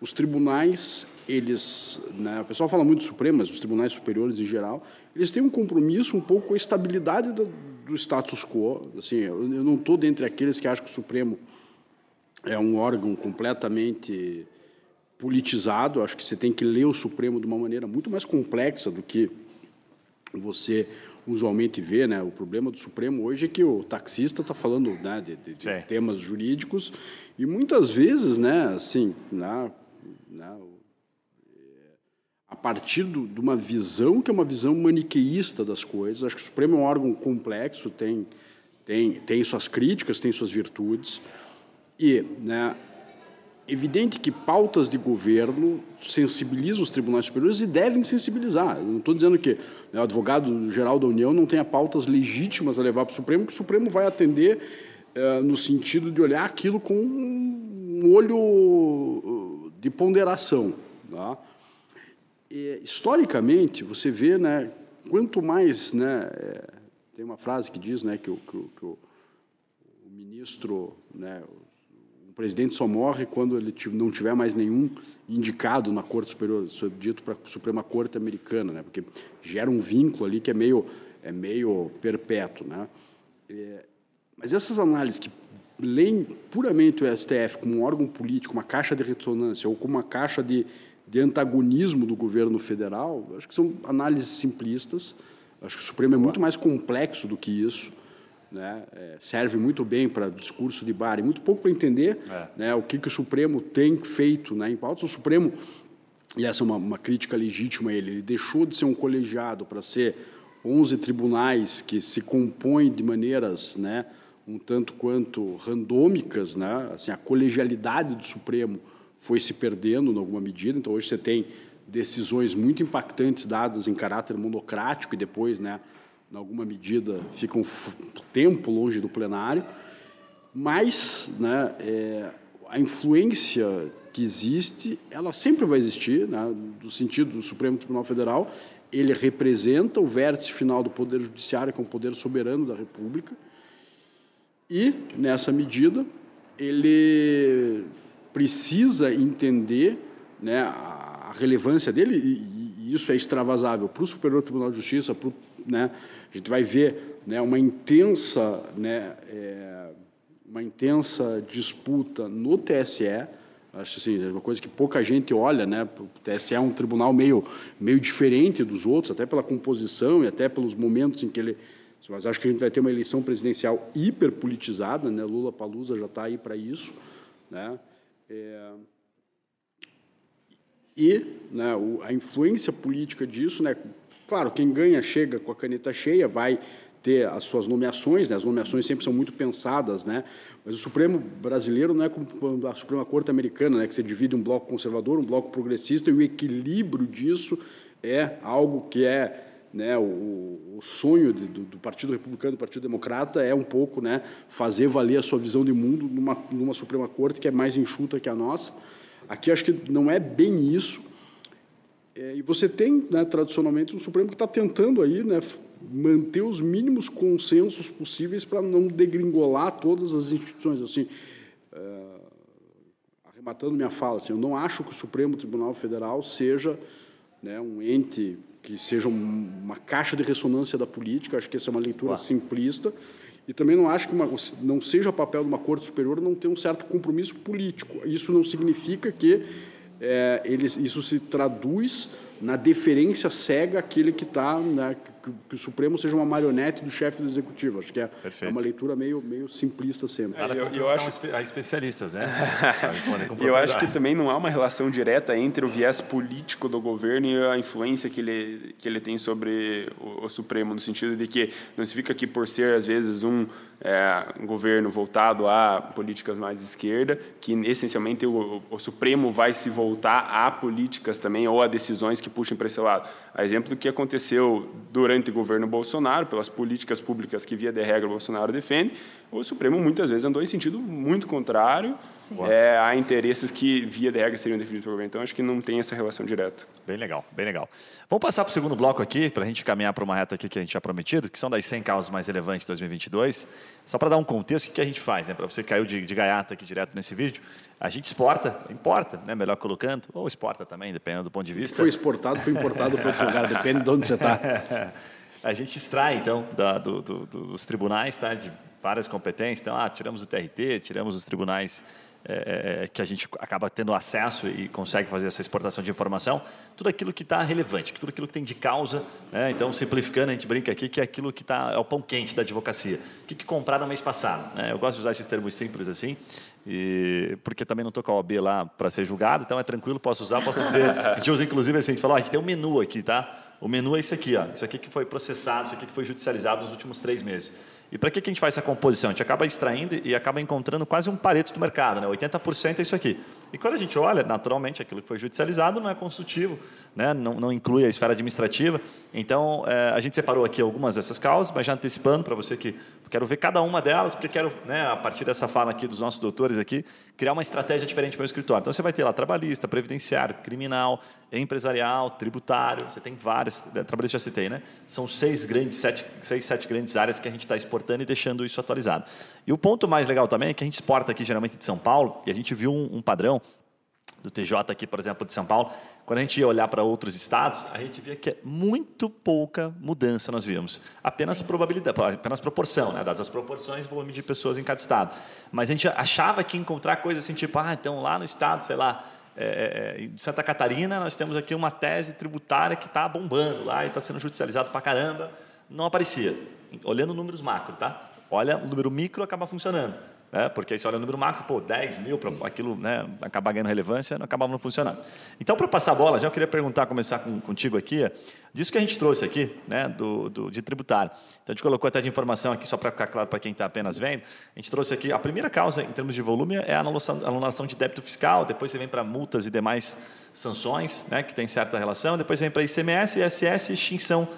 Os tribunais, eles. Né, o pessoal fala muito do Supremo, mas os tribunais superiores em geral, eles têm um compromisso um pouco com a estabilidade do, do status quo. Assim, eu, eu não estou dentre aqueles que acham que o Supremo é um órgão completamente politizado. Acho que você tem que ler o Supremo de uma maneira muito mais complexa do que você usualmente vê, né? O problema do Supremo hoje é que o taxista está falando né, de, de, de temas jurídicos e muitas vezes, né, assim, né, né, a partir do, de uma visão que é uma visão maniqueísta das coisas. Acho que o Supremo é um órgão complexo, tem tem tem suas críticas, tem suas virtudes e, né, evidente que pautas de governo sensibilizam os tribunais superiores e devem sensibilizar. Eu não estou dizendo que né, o advogado-geral da União não tenha pautas legítimas a levar para o Supremo, que o Supremo vai atender eh, no sentido de olhar aquilo com um olho uh, de ponderação. Tá? E, historicamente, você vê, né, quanto mais, né, é, tem uma frase que diz, né, que o, que o, que o ministro, né, presidente só morre quando ele não tiver mais nenhum indicado na Corte Superior, dito para a Suprema Corte Americana, né? porque gera um vínculo ali que é meio, é meio perpétuo. Né? É, mas essas análises que leem puramente o STF como um órgão político, uma caixa de ressonância ou como uma caixa de, de antagonismo do governo federal, acho que são análises simplistas. Acho que o Supremo é muito mais complexo do que isso né, é, serve muito bem para discurso de bar e muito pouco para entender é. né, o que, que o Supremo tem feito né, em pautas. O Supremo, e essa é uma, uma crítica legítima a ele, ele deixou de ser um colegiado para ser 11 tribunais que se compõem de maneiras né, um tanto quanto randômicas, né, assim, a colegialidade do Supremo foi se perdendo em alguma medida, então hoje você tem decisões muito impactantes dadas em caráter monocrático e depois, né, em alguma medida, ficam tempo longe do plenário, mas né, é, a influência que existe, ela sempre vai existir, né, no sentido do Supremo Tribunal Federal, ele representa o vértice final do Poder Judiciário, que é um poder soberano da República, e, nessa medida, ele precisa entender né, a relevância dele, e isso é extravasável para o Superior Tribunal de Justiça, para o né, a gente vai ver né, uma intensa, né, é, uma intensa disputa no TSE. Acho assim, é uma coisa que pouca gente olha, né? O TSE é um tribunal meio, meio diferente dos outros, até pela composição e até pelos momentos em que ele. Mas acho que a gente vai ter uma eleição presidencial hiperpolitizada, né? Lula Palusa já está aí para isso, né? É, e né, a influência política disso, né, Claro, quem ganha chega com a caneta cheia, vai ter as suas nomeações, né? as nomeações sempre são muito pensadas, né? mas o Supremo brasileiro não é como a Suprema Corte americana, né? que você divide um bloco conservador, um bloco progressista, e o equilíbrio disso é algo que é né, o, o sonho de, do, do, Partido Republicano do Partido Democrata é um pouco né, fazer valer a sua visão de mundo numa, numa Suprema Corte que é mais enxuta que a nossa. Aqui acho que não é bem isso, é, e você tem, né, tradicionalmente, um Supremo que está tentando aí, né, manter os mínimos consensos possíveis para não degringolar todas as instituições. Assim, uh, arrematando minha fala, assim, eu não acho que o Supremo Tribunal Federal seja né, um ente que seja uma caixa de ressonância da política. Acho que essa é uma leitura claro. simplista. E também não acho que uma, não seja papel de uma Corte Superior não ter um certo compromisso político. Isso não significa que é, eles, isso se traduz na deferência cega àquele que está, né, que, que, o Supremo seja uma marionete do chefe do Executivo. Acho que é, é uma leitura meio, meio simplista sempre.
É, eu, eu acho há especialistas, né?
eu acho que também não há uma relação direta entre o viés político do governo e a influência que ele, que ele tem sobre o, o Supremo, no sentido de que não significa que por ser, às vezes, um é, um governo voltado a políticas mais de esquerda, que essencialmente o, o, Supremo vai se voltar a políticas também ou a decisões que puxem para esse lado. A exemplo do que aconteceu durante o governo Bolsonaro, pelas políticas públicas que, via de regra, o Bolsonaro defende, o Supremo muitas vezes andou em sentido muito contrário é, a interesses que, via de regra, seriam definidos pelo governo. Então, acho que não tem essa relação direta.
Bem legal, bem legal. Vamos passar para o segundo bloco aqui, para a gente caminhar para uma reta aqui que a gente tinha prometido, que são das 100 causas mais relevantes de 2022. Só para dar um contexto, o que a gente faz, né? Para você que caiu de, de gaiata aqui direto nesse vídeo, a gente exporta, importa, né? melhor colocando, ou exporta também, dependendo do ponto de vista.
Foi exportado, foi importado para outro lugar, depende de onde você está.
a gente extrai, então, da, do, do, dos tribunais, tá? de várias competências. Então, ah, tiramos o TRT, tiramos os tribunais é, que a gente acaba tendo acesso e consegue fazer essa exportação de informação, tudo aquilo que está relevante, tudo aquilo que tem de causa. Né? Então, simplificando, a gente brinca aqui que é aquilo que está, é o pão quente da advocacia. O que, que compraram mês passado? Né? Eu gosto de usar esses termos simples assim, e, porque também não estou com a OAB lá para ser julgado, então é tranquilo, posso usar, posso dizer. A gente usa inclusive assim, a gente fala, a gente tem um menu aqui, tá? O menu é esse aqui, ó. Isso aqui que foi processado, isso aqui que foi judicializado nos últimos três meses. E para que, que a gente faz essa composição? A gente acaba extraindo e acaba encontrando quase um pareto do mercado, né? 80% é isso aqui. E quando a gente olha, naturalmente, aquilo que foi judicializado não é consultivo, né? não, não inclui a esfera administrativa. Então, é, a gente separou aqui algumas dessas causas, mas já antecipando para você que quero ver cada uma delas, porque quero, né, a partir dessa fala aqui dos nossos doutores aqui, criar uma estratégia diferente para o escritório. Então, você vai ter lá trabalhista, previdenciário, criminal, empresarial, tributário, você tem várias, né, trabalhista já citei, né? São seis grandes, sete, seis, sete grandes áreas que a gente está exportando e deixando isso atualizado. E o ponto mais legal também é que a gente exporta aqui geralmente de São Paulo, e a gente viu um, um padrão do TJ aqui, por exemplo, de São Paulo, quando a gente ia olhar para outros estados, a gente via que é muito pouca mudança nós vimos. Apenas Sim. probabilidade, apenas proporção, né? dadas as proporções e volume de pessoas em cada estado. Mas a gente achava que encontrar coisas assim, tipo, ah, então lá no estado, sei lá, é, é, em Santa Catarina, nós temos aqui uma tese tributária que está bombando lá e está sendo judicializado para caramba. Não aparecia. Olhando números macro, tá? Olha, o número micro acaba funcionando. Né? Porque aí você olha o número máximo, pô, 10 mil, para aquilo né, acabar ganhando relevância, não acabava não funcionando. Então, para passar a bola, já eu queria perguntar, começar com, contigo aqui, disso que a gente trouxe aqui, né, do, do, de tributário. Então, a gente colocou até de informação aqui, só para ficar claro para quem está apenas vendo, a gente trouxe aqui, a primeira causa, em termos de volume, é a anulação, anulação de débito fiscal, depois você vem para multas e demais sanções, né, que tem certa relação, depois vem para ICMS, ISS e extinção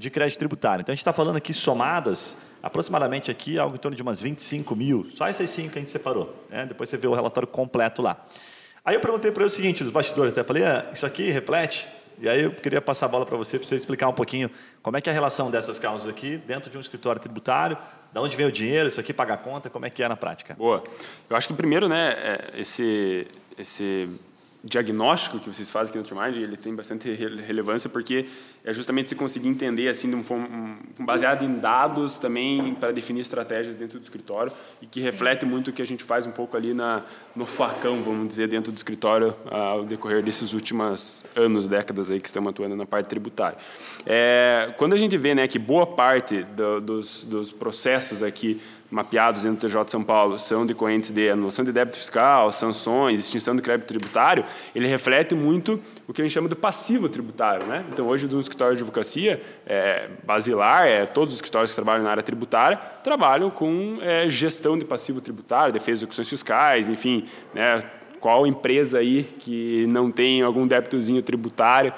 de crédito tributário. Então, a gente está falando aqui somadas, aproximadamente aqui, algo em torno de umas 25 mil. Só essas cinco que a gente separou. Né? Depois você vê o relatório completo lá. Aí eu perguntei para ele o seguinte, dos bastidores, até falei, ah, isso aqui reflete? E aí eu queria passar a bola para você, para você explicar um pouquinho como é que é a relação dessas causas aqui dentro de um escritório tributário, da onde vem o dinheiro, isso aqui paga a conta, como é que é na prática?
Boa. Eu acho que primeiro, né, é, esse, esse diagnóstico que vocês fazem aqui no Trimind, ele tem bastante relevância porque é justamente se conseguir entender assim, um, um, baseado em dados também para definir estratégias dentro do escritório e que reflete muito o que a gente faz um pouco ali na, no facão, vamos dizer, dentro do escritório ao decorrer desses últimos anos, décadas aí que estamos atuando na parte tributária. É, quando a gente vê né, que boa parte do, dos, dos processos aqui mapeados dentro do TJ de São Paulo são decorrentes de anulação de débito fiscal, sanções, extinção do crédito tributário, ele reflete muito o que a gente chama de passivo tributário. Né? Então, hoje, do escritório de advocacia, é, basilar, é, todos os escritórios que trabalham na área tributária trabalham com é, gestão de passivo tributário, defesa de execuções fiscais, enfim, né? qual empresa aí que não tem algum débitozinho tributário,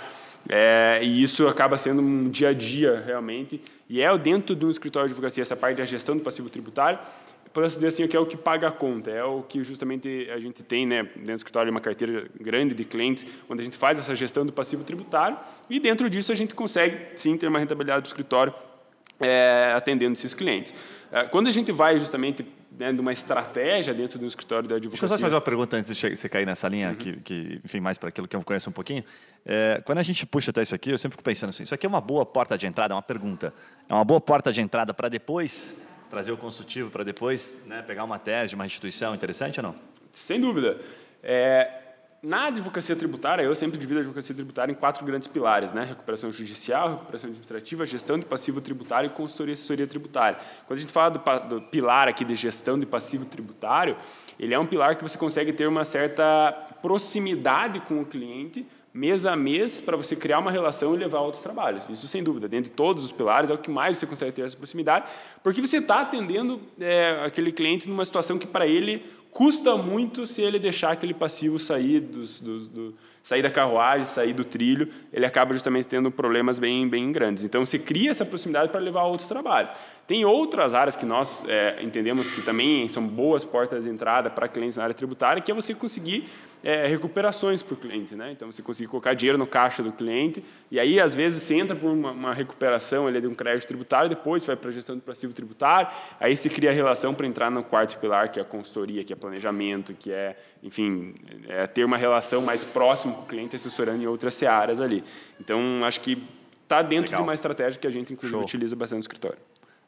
é, e isso acaba sendo um dia a dia, realmente, e é dentro do escritório de advocacia essa parte da gestão do passivo tributário, posso dizer assim, que é o que paga a conta, é o que justamente a gente tem né, dentro do escritório uma carteira grande de clientes, onde a gente faz essa gestão do passivo tributário e dentro disso a gente consegue sim ter uma rentabilidade do escritório é, atendendo esses clientes. É, quando a gente vai justamente né, de uma estratégia dentro do escritório da advocacia.
Deixa eu só fazer uma pergunta antes de você cair nessa linha, uhum. que, que, enfim, mais para aquilo que eu conheço um pouquinho. É, quando a gente puxa até isso aqui, eu sempre fico pensando assim: isso aqui é uma boa porta de entrada, é uma pergunta. É uma boa porta de entrada para depois trazer o consultivo, para depois né, pegar uma tese de uma instituição interessante ou não?
Sem dúvida. É, na advocacia tributária, eu sempre divido a advocacia tributária em quatro grandes pilares, né? Recuperação judicial, recuperação administrativa, gestão de passivo tributário e consultoria e assessoria tributária. Quando a gente fala do, do, pilar aqui de gestão de passivo tributário, ele é um pilar que você consegue ter uma certa proximidade com o cliente, mês a mês, para você criar uma relação e levar a outros trabalhos. Isso, sem dúvida, dentro de todos os pilares, é o que mais você consegue ter essa proximidade, porque você está atendendo é, aquele cliente numa situação que, para ele, custa muito se ele deixar aquele passivo sair, dos, do, do, sair da carruagem, sair do trilho, ele acaba justamente tendo problemas bem, bem grandes. Então, você cria essa proximidade para levar a outros trabalhos. Tem outras áreas que nós é, entendemos que também são boas portas de entrada para clientes na área tributária, que é você conseguir é, recuperações para o cliente. Né? Então, você conseguir colocar dinheiro no caixa do cliente, e aí, às vezes, você entra por uma, uma recuperação ali de um crédito tributário, depois vai para a gestão do passivo tributário, aí se cria a relação para entrar no quarto pilar, que é a consultoria, que é planejamento, que é, enfim, é ter uma relação mais próxima com o cliente, assessorando em outras searas ali. Então, acho que está dentro Legal. de uma estratégia que a gente, inclusive, Show. utiliza bastante no escritório.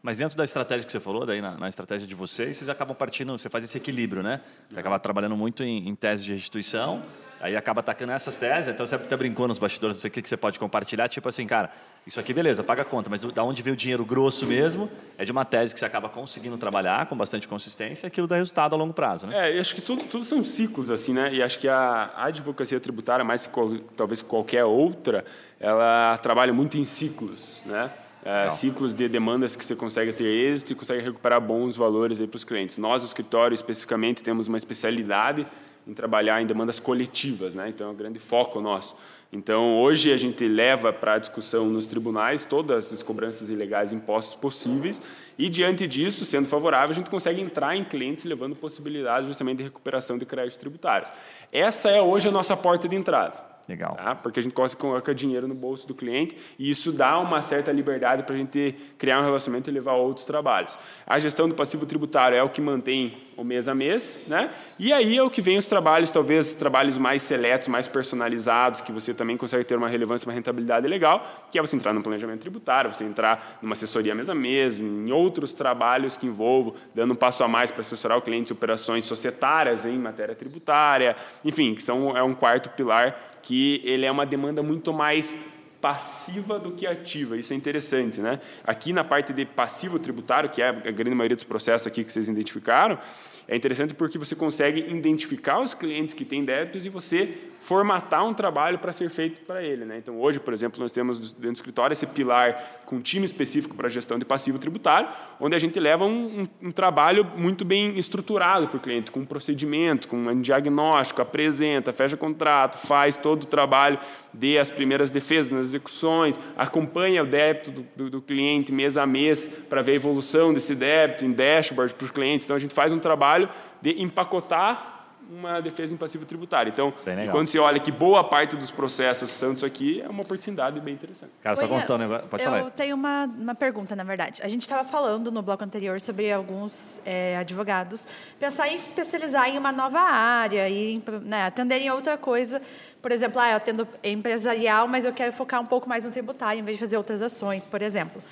Mas dentro da estratégia que você falou, daí na, na, estratégia de vocês, vocês acabam partindo, você faz esse equilíbrio, né? Você acaba trabalhando muito em, em tese de restituição, aí acaba atacando essas teses, então você até brincou nos bastidores, não sei o que, que você pode compartilhar, tipo assim, cara, isso aqui beleza, paga a conta, mas da onde veio o dinheiro grosso mesmo, é de uma tese que você acaba conseguindo trabalhar com bastante consistência e aquilo dá resultado a longo prazo, né?
É, eu acho que tudo, tudo são ciclos, assim, né? E acho que a, a advocacia tributária, mais que talvez qualquer outra, ela trabalha muito em ciclos, né? É, ciclos de demandas que você consegue ter êxito e consegue recuperar bons valores para os clientes. Nós, no escritório, especificamente, temos uma especialidade em trabalhar em demandas coletivas, né? então é um grande foco nosso. Então, hoje a gente leva para a discussão nos tribunais todas as cobranças ilegais impostos possíveis e, diante disso, sendo favorável, a gente consegue entrar em clientes levando possibilidades justamente de recuperação de créditos tributários. Essa é hoje a nossa porta de entrada.
Legal.
Tá? Porque a gente colocar dinheiro no bolso do cliente e isso dá uma certa liberdade para a gente criar um relacionamento e levar outros trabalhos. A gestão do passivo tributário é o que mantém o mês a mês, né? E aí é o que vem os trabalhos, talvez trabalhos mais seletos, mais personalizados, que você também consegue ter uma relevância, uma rentabilidade legal, que é você entrar no planejamento tributário, você entrar numa assessoria mês a mês, em outros trabalhos que envolvam, dando um passo a mais para assessorar o cliente em operações societárias em matéria tributária, enfim, que são, é um quarto pilar que ele é uma demanda muito mais passiva do que ativa. Isso é interessante, né? Aqui na parte de passivo tributário, que é a grande maioria dos processos aqui que vocês identificaram, é interessante porque você consegue identificar os clientes que têm débitos e você formatar um trabalho para ser feito para ele. Né? Então, hoje, por exemplo, nós temos dentro do escritório esse pilar com um time específico para gestão de passivo tributário, onde a gente leva um, um, um trabalho muito bem estruturado para o cliente, com um procedimento, com um diagnóstico, apresenta, fecha contrato, faz todo o trabalho de as primeiras defesas nas execuções, acompanha o débito do, do, do cliente mês a mês para ver a evolução desse débito em dashboard para o cliente. Então, a gente faz um trabalho de empacotar uma defesa em passivo tributário. Então, quando você olha que boa parte dos processos são isso aqui, é uma oportunidade bem interessante.
Cara, só contando, pode
eu
falar.
Eu tenho uma, uma pergunta, na verdade. A gente estava falando no bloco anterior sobre alguns é, advogados pensar em se especializar em uma nova área e né, atenderem a outra coisa. Por exemplo, ah, eu atendo empresarial, mas eu quero focar um pouco mais no tributário, em vez de fazer outras ações, por exemplo.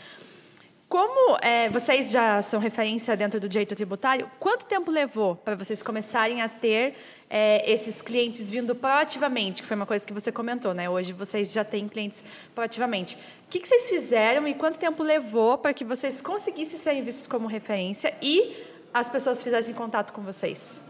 Como é, vocês já são referência dentro do direito tributário, quanto tempo levou para vocês começarem a ter é, esses clientes vindo proativamente, que foi uma coisa que você comentou, né? Hoje vocês já têm clientes proativamente. O que, que vocês fizeram e quanto tempo levou para que vocês conseguissem ser vistos como referência e as pessoas fizessem contato com vocês?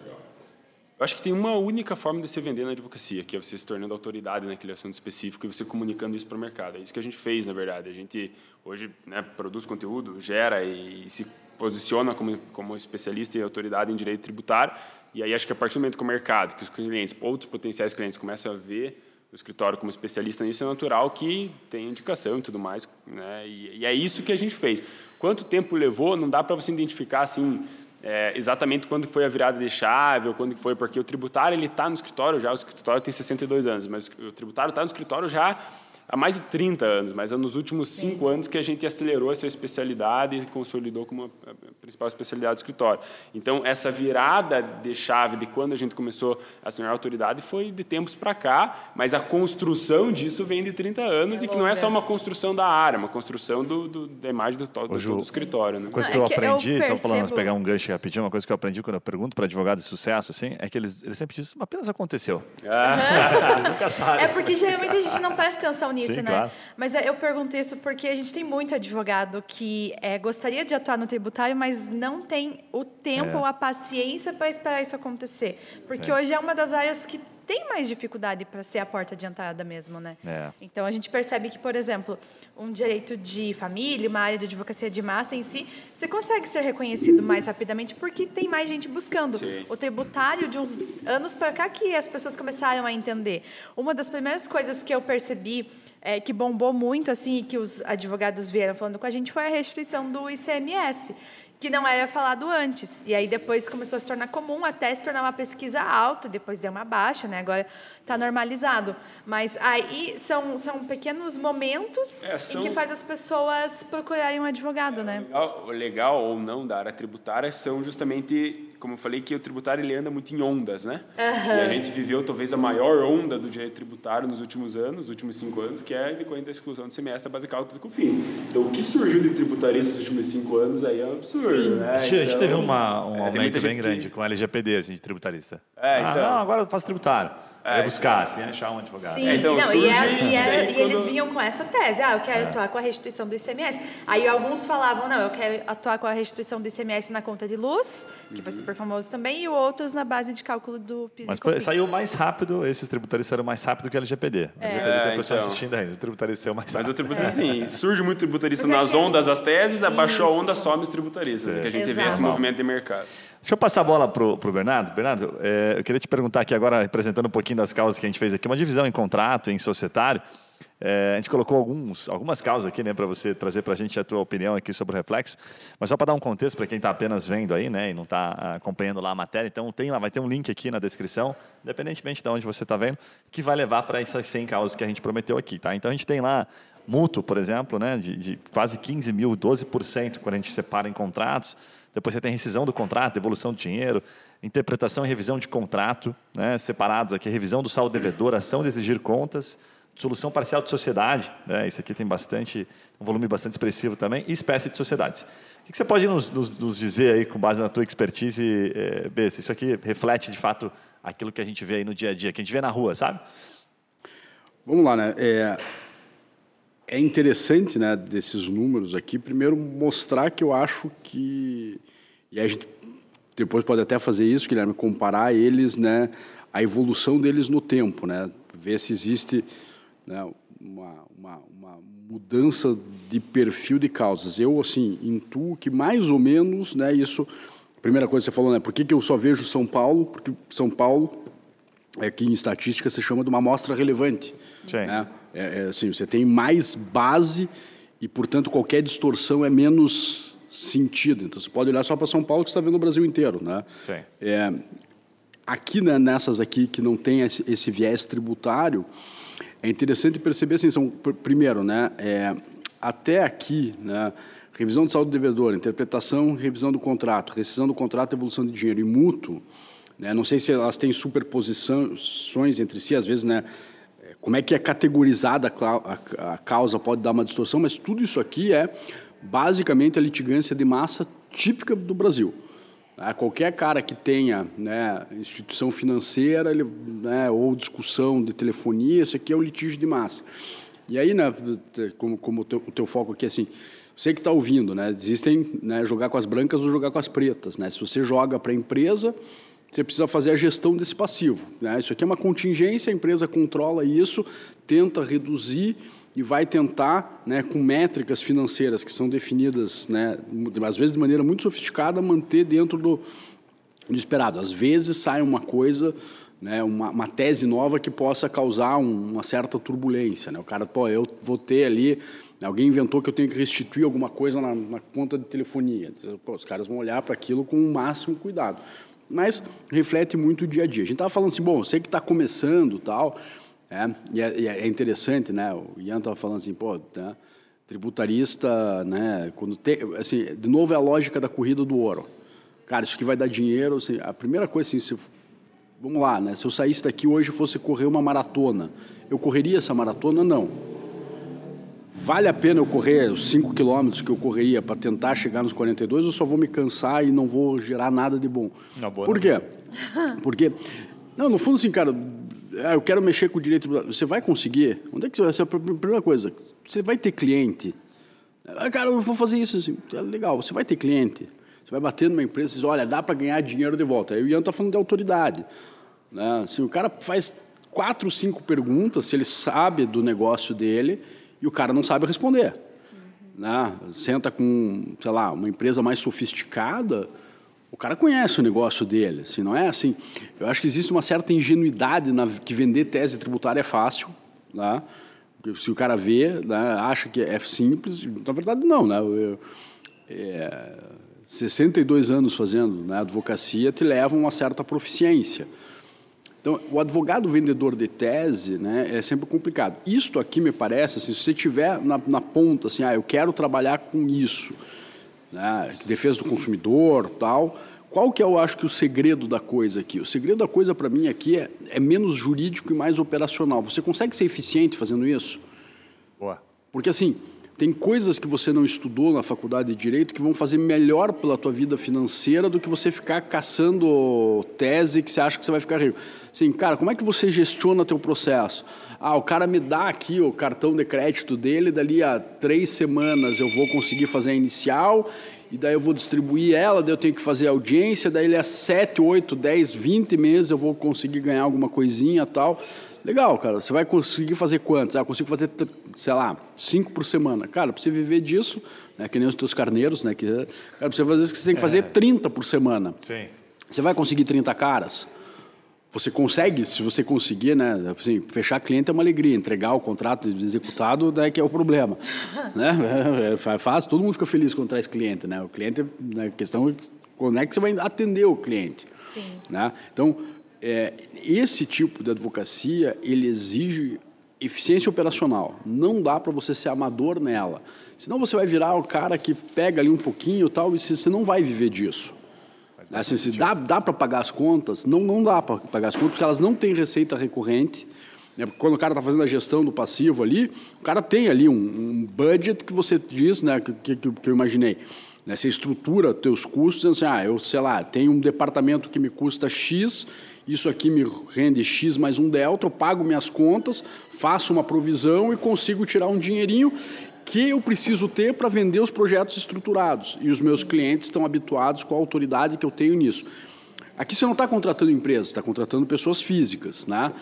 Eu acho que tem uma única forma de se vender na advocacia, que é você se tornando autoridade naquele assunto específico e você comunicando isso para o mercado. É isso que a gente fez, na verdade. A gente hoje né, produz conteúdo, gera e, se posiciona como, como especialista e autoridade em direito tributário. E aí acho que a partir do momento que o mercado, que os clientes, outros potenciais clientes começam a ver o escritório como especialista nisso, é natural que tenha indicação e tudo mais. Né? E, e é isso que a gente fez. Quanto tempo levou, não dá para você identificar assim é, exatamente quando foi a virada de chave ou quando foi, porque o tributário ele está no escritório já, o escritório tem 62 anos, mas o tributário está no escritório já há mais de 30 anos, mas é nos últimos cinco anos que a gente acelerou essa especialidade e consolidou como a principal especialidade do escritório. Então, essa virada de chave de quando a gente começou a se tornar autoridade foi de tempos para cá, mas a construção disso vem de 30 anos é e que não é só uma construção da área, é uma construção do, do da imagem do, do, do, do escritório. Né?
Uma coisa que eu aprendi, eu só falando, pegar um gancho rapidinho, uma coisa que eu aprendi quando eu pergunto para advogados de sucesso, assim, é que eles, eles sempre dizem, apenas aconteceu.
Ah. eles nunca sabem. É porque geralmente a gente não presta atenção nisso nisso,
Sim,
né?
Claro.
Mas é, eu pergunto isso porque a gente tem muito advogado que é, gostaria de atuar no tributário, mas não tem o tempo é. ou a paciência para esperar isso acontecer. Porque Sim. hoje é uma das áreas que tem mais dificuldade para ser a porta de entrada mesmo, né?
É.
Então a gente percebe que, por exemplo, um direito de família, uma área de advocacia de massa em si, você consegue ser reconhecido mais rapidamente porque tem mais gente buscando.
Sim.
O tributário de uns anos para cá que as pessoas começaram a entender. Uma das primeiras coisas que eu percebi é, que bombou muito assim que os advogados vieram falando com a gente foi a restrição do ICMS que não era falado antes. E aí depois começou a se tornar comum, até se tornar uma pesquisa alta, depois deu uma baixa, né? Agora está normalizado. Mas aí são, são pequenos momentos é, são... em que faz as pessoas procurarem um advogado, né?
Legal, legal ou não da área tributária são justamente como eu falei, que o tributário ele anda muito em ondas, né?
Uhum.
E a gente viveu talvez a maior onda do direito tributário nos últimos anos, nos últimos cinco anos, que é decorrente da exclusão do semestre base cálculos e COFINS. Então, o que surgiu de tributarista nos últimos cinco anos aí é um absurdo, Sim. né?
A gente então, teve uma, um é, aumento bem grande que... com a LGPD, assim, de tributarista.
É, então...
Ah, não, agora eu faço tributário. É, é buscar, assim, achar um advogado.
Sim, é, então, não, surge, e, a, e, a, e, eles vinham com essa tese, ah, eu quero é. atuar com a restituição do ICMS. Aí alguns falavam, não, eu quero atuar com a restituição do ICMS na conta de luz, que uhum. foi super famoso também, e outros na base de cálculo do PIS
Mas foi, saiu mais rápido, esses tributaristas eram mais rápido que a LGPD. A LGPD é, tem pessoas então. assistindo ainda, o tributarista é o mais
Mas
rápido.
o tributarista, sim, surge muito tributarista nas ondas das teses, abaixou a onda, some os tributaristas, que a gente Exato. vê esse movimento de mercado.
Deixa eu passar a bola para o Bernardo. Bernardo, é, eu queria te perguntar aqui agora, representando um pouquinho das causas que a gente fez aqui, uma divisão em contrato, em societário. É, a gente colocou alguns, algumas causas aqui, né, para você trazer para a gente a tua opinião aqui sobre o reflexo. Mas só para dar um contexto para quem está apenas vendo aí, né, e não está acompanhando lá a matéria, então tem lá, vai ter um link aqui na descrição, independentemente de onde você está vendo, que vai levar para essas 100 causas que a gente prometeu aqui, tá? Então a gente tem lá mútuo, por exemplo, né, de, de quase 15 mil, 12% quando a gente separa em contratos. Depois você tem rescisão do contrato, devolução do dinheiro, interpretação e revisão de contrato, né, separados aqui, revisão do saldo devedor, ação de exigir contas, solução parcial de sociedade, né, isso aqui tem bastante, um volume bastante expressivo também, e espécie de sociedades. O que você pode nos, nos, nos dizer aí, com base na tua expertise, é, B, se isso aqui reflete de fato aquilo que a gente vê aí no dia a dia, que a gente vê na rua, sabe?
Vamos lá, né? É, é interessante, né, desses números aqui, primeiro mostrar que eu acho que e a gente depois pode até fazer isso, Guilherme, comparar eles, né, a evolução deles no tempo, né, ver se existe né, uma, uma, uma mudança de perfil de causas. Eu assim intuo que mais ou menos, né, isso primeira coisa que você falou, né, por que, que eu só vejo São Paulo? Porque São Paulo é que em estatística se chama de uma amostra relevante.
Sim.
Né? É, é, assim, você tem mais base e, portanto, qualquer distorção é menos sentido. Então, você pode olhar só para São Paulo que você está vendo o Brasil inteiro. Né?
Sim.
É, aqui, né, nessas aqui que não tem esse, esse, viés tributário, é interessante perceber, assim, são, primeiro, né, é, até aqui, né, revisão de saldo devedor, interpretação revisão do contrato, rescisão do contrato, devolução de dinheiro e mútuo, né, não sei se elas têm superposições entre si, às vezes, né, como é que é categorizada a, causa pode dar uma distorção, mas tudo isso aqui é basicamente a litigância de massa típica do Brasil. É, qualquer cara que tenha né, instituição financeira ele, né, ou discussão de telefonia, isso aqui é o litígio de massa. E aí, né, como, como o, teu, o teu foco aqui é assim, você que está ouvindo, né, existem né, jogar com as brancas ou jogar com as pretas. Né? Se você joga para a empresa, você precisa fazer a gestão desse passivo. Né? Isso aqui é uma contingência, a empresa controla isso, tenta reduzir e vai tentar, né, com métricas financeiras que são definidas, né, às vezes de maneira muito sofisticada, manter dentro do, do esperado. Às vezes sai uma coisa, né, uma, uma tese nova que possa causar um, uma certa turbulência. Né? O cara, pô, eu vou ter ali Alguém inventou que eu tenho que restituir alguma coisa na, na conta de telefonia. Pô, os caras vão olhar para aquilo com o máximo cuidado mas reflete muito o dia a dia. A gente estava falando assim, bom, você que está começando tal, É, e é, e é interessante, né? O Ian estava falando assim, pô, né? tributarista, né? Quando tem, assim, de novo é a lógica da corrida do ouro. Cara, isso que vai dar dinheiro, assim, a primeira coisa assim, se, vamos lá, né? Se eu saísse daqui hoje e fosse correr uma maratona, eu correria essa maratona? Não. Vale a pena eu correr os 5 quilômetros que eu correria para tentar chegar nos 42 ou só vou me cansar e não vou gerar nada de bom?
Não, boa,
Por
não.
quê? Porque, não, no fundo assim, cara, ah, eu quero mexer com o direito. Você vai conseguir? Onde é que você vai? É a primeira coisa. Você vai ter cliente. Ah, cara, eu vou fazer isso assim. É legal, você vai ter cliente. Você vai bater numa empresa e diz, olha, dá para ganhar dinheiro de volta. Aí o Ian está falando de autoridade. Né? Assim, o cara faz quatro, cinco perguntas, se ele sabe do negócio dele, e o cara não sabe responder. Né? Senta com, sei lá, uma empresa mais sofisticada, o cara conhece o negócio dele, assim, não é assim. Eu acho que existe uma certa ingenuidade na que vender tese tributária é fácil, né? Se o cara vê, né, acha que é simples, na verdade não, né? Eu, é, 62 anos fazendo né, advocacia te levam a uma certa proficiência. Então, o advogado vendedor de tese né, é sempre complicado. Isto aqui me parece, assim, se você tiver na, na ponta, assim, ah, eu quero trabalhar com isso, né, defesa do consumidor, tal. Qual que é, eu acho que o segredo da coisa aqui? O segredo da coisa para mim aqui é, é menos jurídico e mais operacional. Você consegue ser eficiente fazendo isso?
Boa.
Porque assim, tem coisas que você não estudou na faculdade de direito que vão fazer melhor pela tua vida financeira do que você ficar caçando tese que você acha que você vai ficar rico. Assim, cara, como é que você gestiona teu processo? Ah, o cara me dá aqui o cartão de crédito dele, dali a três semanas eu vou conseguir fazer a inicial e daí eu vou distribuir ela, daí eu tenho que fazer audiência, daí ele é 7, 8, 10, 20 meses eu vou conseguir ganhar alguma coisinha tal. Legal, cara, você vai conseguir fazer quantos? Ah, eu consigo fazer, sei lá, cinco por semana. Cara, para você viver disso, né, que nem os teus carneiros, né, que, cara, para você fazer isso, você tem que fazer 30 por semana.
Sim.
Você vai conseguir 30 caras? Você consegue, se você conseguir, né? Assim, fechar cliente é uma alegria, entregar o contrato executado daí que é o problema, né? É, fácil, todo mundo fica feliz quando traz cliente, né? O cliente, né, a questão é quando é que você vai atender o cliente,
Sim.
né? Então, é, esse tipo de advocacia ele exige eficiência operacional. Não dá para você ser amador nela, senão você vai virar o cara que pega ali um pouquinho e tal e você não vai viver disso. Assim, se dá, dá para pagar as contas? Não, não dá para pagar as contas, porque elas não têm receita recorrente. Né? Quando o cara está fazendo a gestão do passivo ali, o cara tem ali um, um budget que você diz, né, que, que, que eu imaginei. Né? Você estrutura teus custos, assim, ah, eu sei lá, tenho um departamento que me custa X, isso aqui me rende X mais um delta, eu pago minhas contas, faço uma provisão e consigo tirar um dinheirinho que eu preciso ter para vender os projetos estruturados. E os meus clientes estão habituados com a autoridade que eu tenho nisso. Aqui você não está contratando empresas, está contratando pessoas físicas. Né?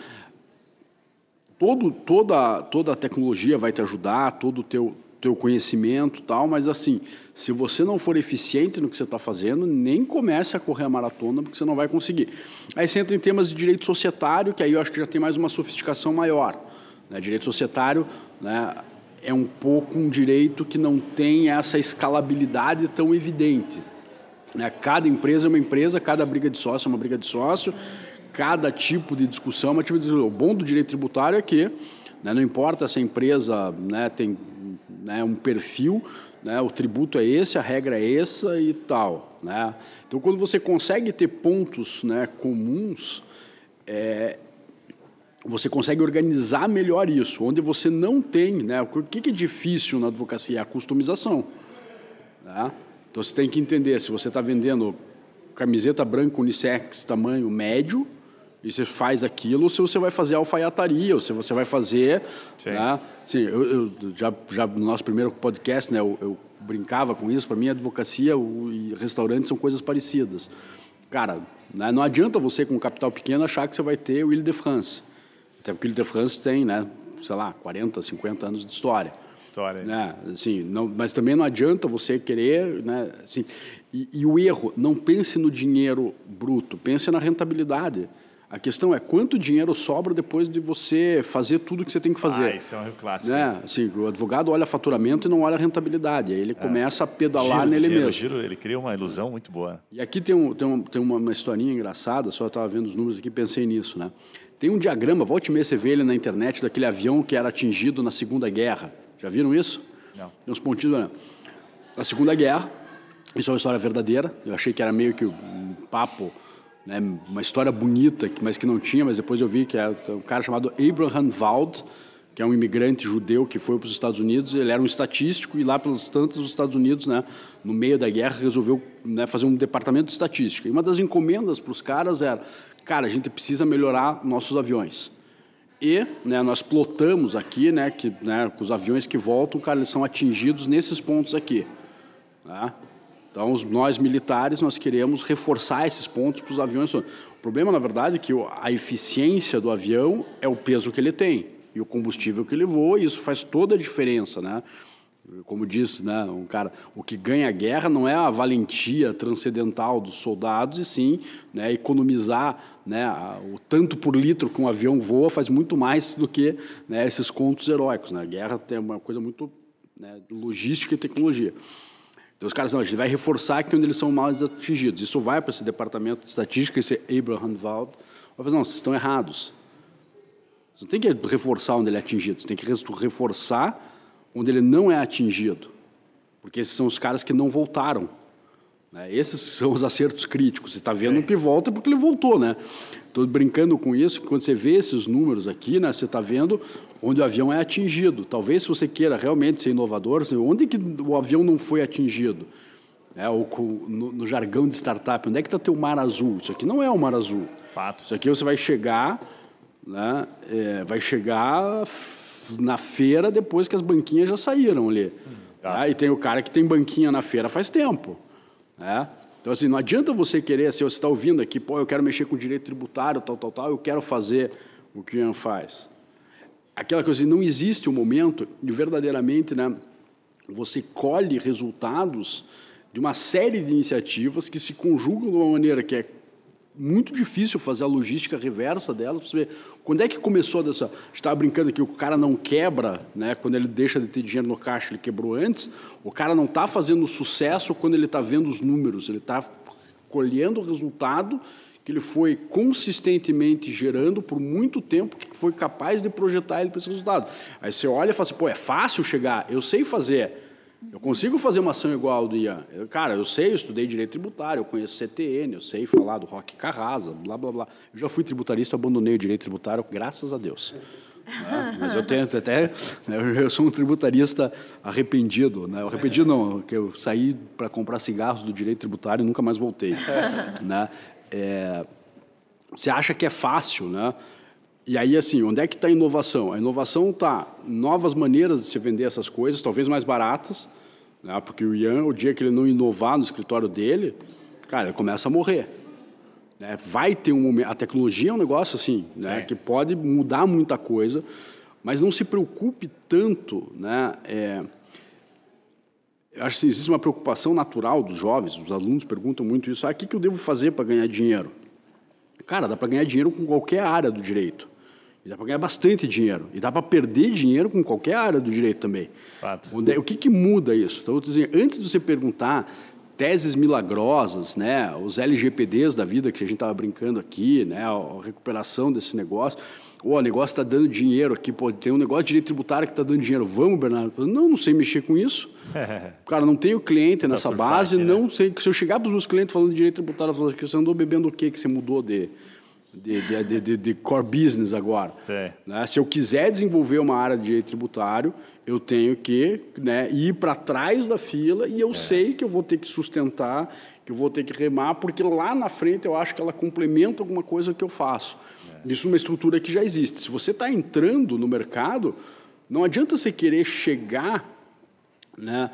Todo, toda, toda a tecnologia vai te ajudar, todo o teu, teu conhecimento tal, mas assim, se você não for eficiente no que você está fazendo, nem comece a correr a maratona, porque você não vai conseguir. Aí você entra em temas de direito societário, que aí eu acho que já tem mais uma sofisticação maior. Né? Direito societário, né? é um pouco um direito que não tem essa escalabilidade tão evidente. Né? Cada empresa é uma empresa, cada briga de sócio é uma briga de sócio, cada tipo de discussão é uma tipo de discussão. O bom do direito tributário é que né, não importa se a empresa né, tem né, um perfil, né, o tributo é esse, a regra é essa e tal. Né? Então, quando você consegue ter pontos né, comuns, é, você consegue organizar melhor isso. Onde você não tem, né? O que é difícil na advocacia? É a customização. Né? Então você tem que entender se você está vendendo camiseta branca unissex tamanho médio e você faz aquilo, se você vai fazer alfaiataria, ou se você vai fazer,
Sim.
né? Eu, eu já, já no nosso primeiro podcast, né? Eu, eu brincava com isso. Para mim, advocacia e restaurante são coisas parecidas. Cara, né? não adianta você com um capital pequeno achar que você vai ter o Ile de France. Até porque o Ile de France tem, né, sei lá, 40, 50 anos de história.
História.
Né? Assim, não, mas também não adianta você querer. Né, assim, e, e o erro, não pense no dinheiro bruto, pense na rentabilidade. A questão é quanto dinheiro sobra depois de você fazer tudo que você tem que fazer.
Ah, isso é um clássico.
Né? Assim, o advogado olha faturamento e não olha rentabilidade. Aí ele começa a pedalar
Giro
nele
dinheiro,
mesmo.
Giro, ele cria uma ilusão muito boa.
E aqui tem, um, tem, um, tem uma, uma historinha engraçada, só estava vendo os números aqui e pensei nisso. Né? Tem um diagrama, volte e meia você vê ele na internet, daquele avião que era atingido na Segunda Guerra. Já viram isso?
Não.
Tem uns pontinhos. Né? Na Segunda Guerra, isso é uma história verdadeira. Eu achei que era meio que um papo, né, uma história bonita, mas que não tinha, mas depois eu vi que é um cara chamado Abraham Wald, que é um imigrante judeu que foi para os Estados Unidos. Ele era um estatístico e lá pelos tantos os Estados Unidos, né, no meio da guerra, resolveu né, fazer um departamento de estatística. E uma das encomendas para os caras era, cara, a gente precisa melhorar nossos aviões. E né, nós plotamos aqui né, que né, os aviões que voltam, cara, eles são atingidos nesses pontos aqui. Tá? Então, nós militares, nós queremos reforçar esses pontos para os aviões. O problema, na verdade, é que a eficiência do avião é o peso que ele tem e o combustível que ele voa, e isso faz toda a diferença, né? Como disse né, um cara, o que ganha a guerra não é a valentia transcendental dos soldados, e sim né, economizar né, o tanto por litro que um avião voa faz muito mais do que né, esses contos heróicos. Né? A guerra tem uma coisa muito né, logística e tecnologia. Então os caras, não, a gente vai reforçar aqui onde eles são mais atingidos. Isso vai para esse departamento de estatística, esse Abraham Wald. Vai fazer, não, vocês estão errados. Você não tem que reforçar onde ele é atingido, você tem que reforçar onde ele não é atingido. Porque esses são os caras que não voltaram. Né? Esses são os acertos críticos. Você está vendo Sim. que volta porque ele voltou, né? Estou brincando com isso, quando você vê esses números aqui, né, você está vendo onde o avião é atingido. Talvez se você queira realmente ser inovador, onde que o avião não foi atingido? É, ou no, no, jargão de startup, onde é que está teu mar azul? Isso aqui não é o mar azul.
Fato.
Isso aqui você vai chegar, né, é, vai chegar na feira depois que as banquinhas já saíram ali. Hum, tá? E tem o cara que tem banquinha na feira faz tempo. Né? Então, assim, não adianta você querer, se você está ouvindo aqui, pô, eu quero mexer com direito tributário, tal, tal, tal, eu quero fazer o que o Ian faz. Aquela coisa, não existe um momento de verdadeiramente, né, você colhe resultados de uma série de iniciativas que se conjugam de uma maneira que é muito difícil fazer a logística reversa delas para saber quando é que começou dessa. A gente estava brincando que o cara não quebra, né? Quando ele deixa de ter dinheiro no caixa, ele quebrou antes. O cara não está fazendo sucesso quando ele está vendo os números, ele está colhendo o resultado que ele foi consistentemente gerando por muito tempo, que foi capaz de projetar ele para esse resultado. Aí você olha e fala assim, pô, é fácil chegar, eu sei fazer. Eu consigo fazer uma ação igual do Ian. Eu, cara, eu sei, eu estudei direito tributário, eu conheço CTN, eu sei falar do Rock Carrasa, blá, blá, blá. Eu já fui tributarista, abandonei o direito tributário, graças a Deus. Né? Mas eu tenho até. Né, eu sou um tributarista arrependido. Né? Arrependido não, que eu saí para comprar cigarros do direito tributário e nunca mais voltei. né? É, você acha que é fácil, né? E aí, assim, onde é que está a inovação? A inovação está novas maneiras de se vender essas coisas, talvez mais baratas, né? porque o Ian, o dia que ele não inovar no escritório dele, cara, ele começa a morrer. Né? Vai ter um momento. A tecnologia é um negócio assim, né? que pode mudar muita coisa, mas não se preocupe tanto. Né? É, eu acho que existe uma preocupação natural dos jovens, os alunos perguntam muito isso: ah, o que, que eu devo fazer para ganhar dinheiro? Cara, dá para ganhar dinheiro com qualquer área do direito. E dá para ganhar bastante dinheiro. E dá para perder dinheiro com qualquer área do direito também. Onde, o que, que muda isso? Então, dizendo, antes de você perguntar teses milagrosas, né, os LGPDs da vida que a gente estava brincando aqui, né, a recuperação desse negócio, ou o negócio está dando dinheiro aqui, pô, tem um negócio de direito tributário que está dando dinheiro, vamos, Bernardo? Não, não sei mexer com isso. Cara, não tenho cliente nessa base, né? não sei. Se eu chegar para os meus clientes falando de direito tributário, eu falo, você andou bebendo o que que você mudou de de, de, de, de, core business agora. Né? Se eu quiser desenvolver uma área de direito tributário, eu tenho que né, ir para trás da fila e eu é. sei que eu vou ter que sustentar, que eu vou ter que remar, porque lá na frente eu acho que ela complementa alguma coisa que eu faço. Isso é uma estrutura que já existe. Se você está entrando no mercado, não adianta você querer chegar né,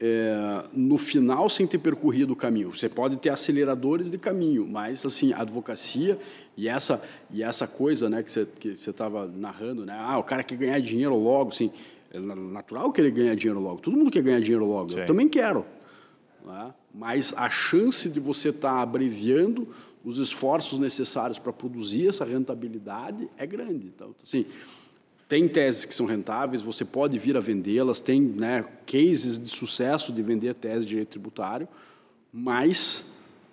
é, no final sem ter percorrido o caminho. Você pode ter aceleradores de caminho, mas assim, a advocacia e essa e essa coisa, né, que você que estava narrando, né? Ah, o cara quer ganhar dinheiro logo, assim, é natural que ele ganhe dinheiro logo. Todo mundo quer ganhar dinheiro logo. Sim. Eu também quero. Né? Mas a chance de você estar tá abreviando os esforços necessários para produzir essa rentabilidade é grande. Então, assim, tem teses que são rentáveis, você pode vir a vendê-las, tem né, cases de sucesso de vender teses de direito tributário, mas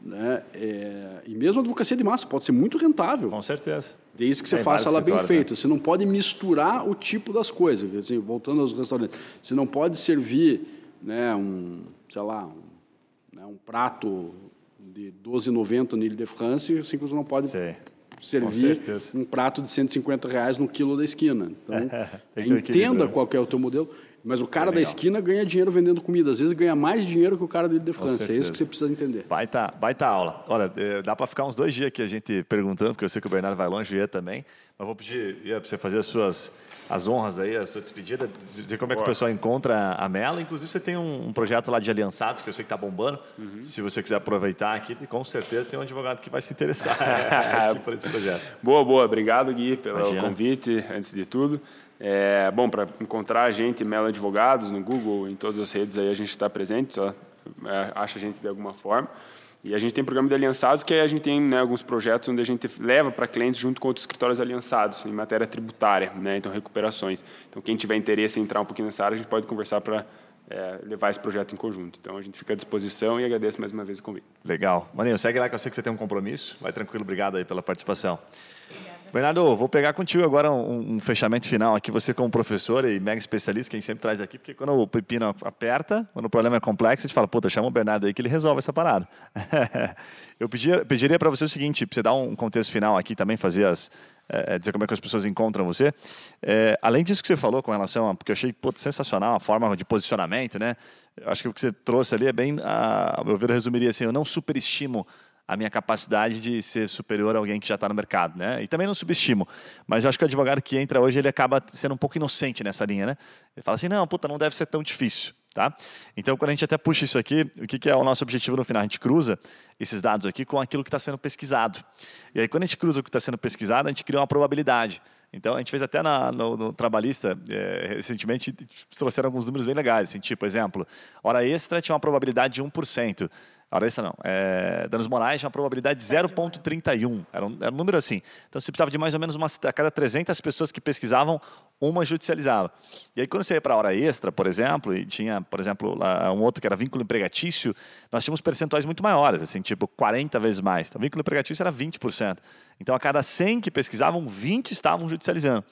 Né? É, e mesmo a advocacia de massa pode ser muito rentável.
Com certeza.
Desde que você
Tem
faça ela bem feita. Você não pode misturar o tipo das coisas. Dizer, voltando aos restaurantes, você não pode servir né, um, sei lá, um, né, um prato de 12,90 no Ile de France, assim que você não pode
Sei.
servir um prato de 150 reais no quilo da esquina. Então, entenda
né?
qual é o teu modelo. Mas o cara da
legal.
esquina ganha dinheiro vendendo comida. Às vezes ganha mais dinheiro que o cara do Ile de France. É isso que você precisa entender.
Baita, baita aula. Olha, eh, dá para ficar uns dois dias aqui a gente perguntando, porque eu sei que o Bernardo vai longe, o Ian também. Mas vou pedir, para você fazer as suas as honras aí, a sua despedida, dizer como é que o pessoal encontra a Mela. Inclusive, você tem um, um projeto lá de aliançados, que eu sei que está bombando.
Uhum.
Se você quiser aproveitar aqui, com certeza tem um advogado que vai se interessar aqui por esse projeto.
Boa, boa. Obrigado, Gui, pelo
Imagina.
convite, antes de tudo. É, bom, para encontrar a gente, Melo Advogados, no Google, em todas as redes aí a gente está presente, só é, acha a gente de alguma forma. E a gente tem programa de aliançados, que aí a gente tem né, alguns projetos onde a gente leva para clientes junto com outros escritórios aliançados, em matéria tributária, né, então recuperações. Então, quem tiver interesse em entrar um pouquinho nessa área, a gente pode conversar para é, levar esse projeto em conjunto. Então, a gente fica à disposição e agradeço mais uma vez o convite.
Legal. Maninho, segue lá que eu sei que você tem um compromisso. Vai tranquilo, obrigado aí pela participação. Bernardo, vou pegar contigo agora um, um fechamento final aqui, você como professor e mega especialista, quem sempre traz aqui, porque quando o pepino aperta, quando o problema é complexo, a gente fala, puta, chama o Bernardo aí que ele resolve essa parada. eu pediria para você o seguinte, você dar um contexto final aqui também, fazer as, é, dizer como é que as pessoas encontram você. É, além disso que você falou com relação a, porque eu achei sensacional a forma de posicionamento, né? Eu acho que o que você trouxe ali é bem, a, ao meu ver, eu resumiria assim, eu não superestimo a minha capacidade de ser superior a alguém que já está no mercado, né? E também não subestimo, mas eu acho que o advogado que entra hoje ele acaba sendo um pouco inocente nessa linha, né? Ele fala assim, não, puta, não deve ser tão difícil, tá? Então, quando a gente até puxa isso aqui, o que, que é o nosso objetivo no final? A gente cruza esses dados aqui com aquilo que está sendo pesquisado. E aí, quando a gente cruza o que está sendo pesquisado, a gente cria uma probabilidade. Então, a gente fez até na, no, no Trabalhista, é, recentemente, trouxeram alguns números bem legais. Assim, tipo, exemplo, hora extra tinha uma probabilidade de 1%. Extra não. É, danos morais tinha uma probabilidade de 0,31. Era, um, era um número assim. Então, você precisava de mais ou menos umas, a cada 300 pessoas que pesquisavam, uma judicializava. E aí, quando você ia para a hora extra, por exemplo, e tinha, por exemplo, lá, um outro que era vínculo empregatício, nós tínhamos percentuais muito maiores, assim, tipo 40 vezes mais. Então, vínculo empregatício era 20%. Então, a cada 100 que pesquisavam, 20 estavam judicializando.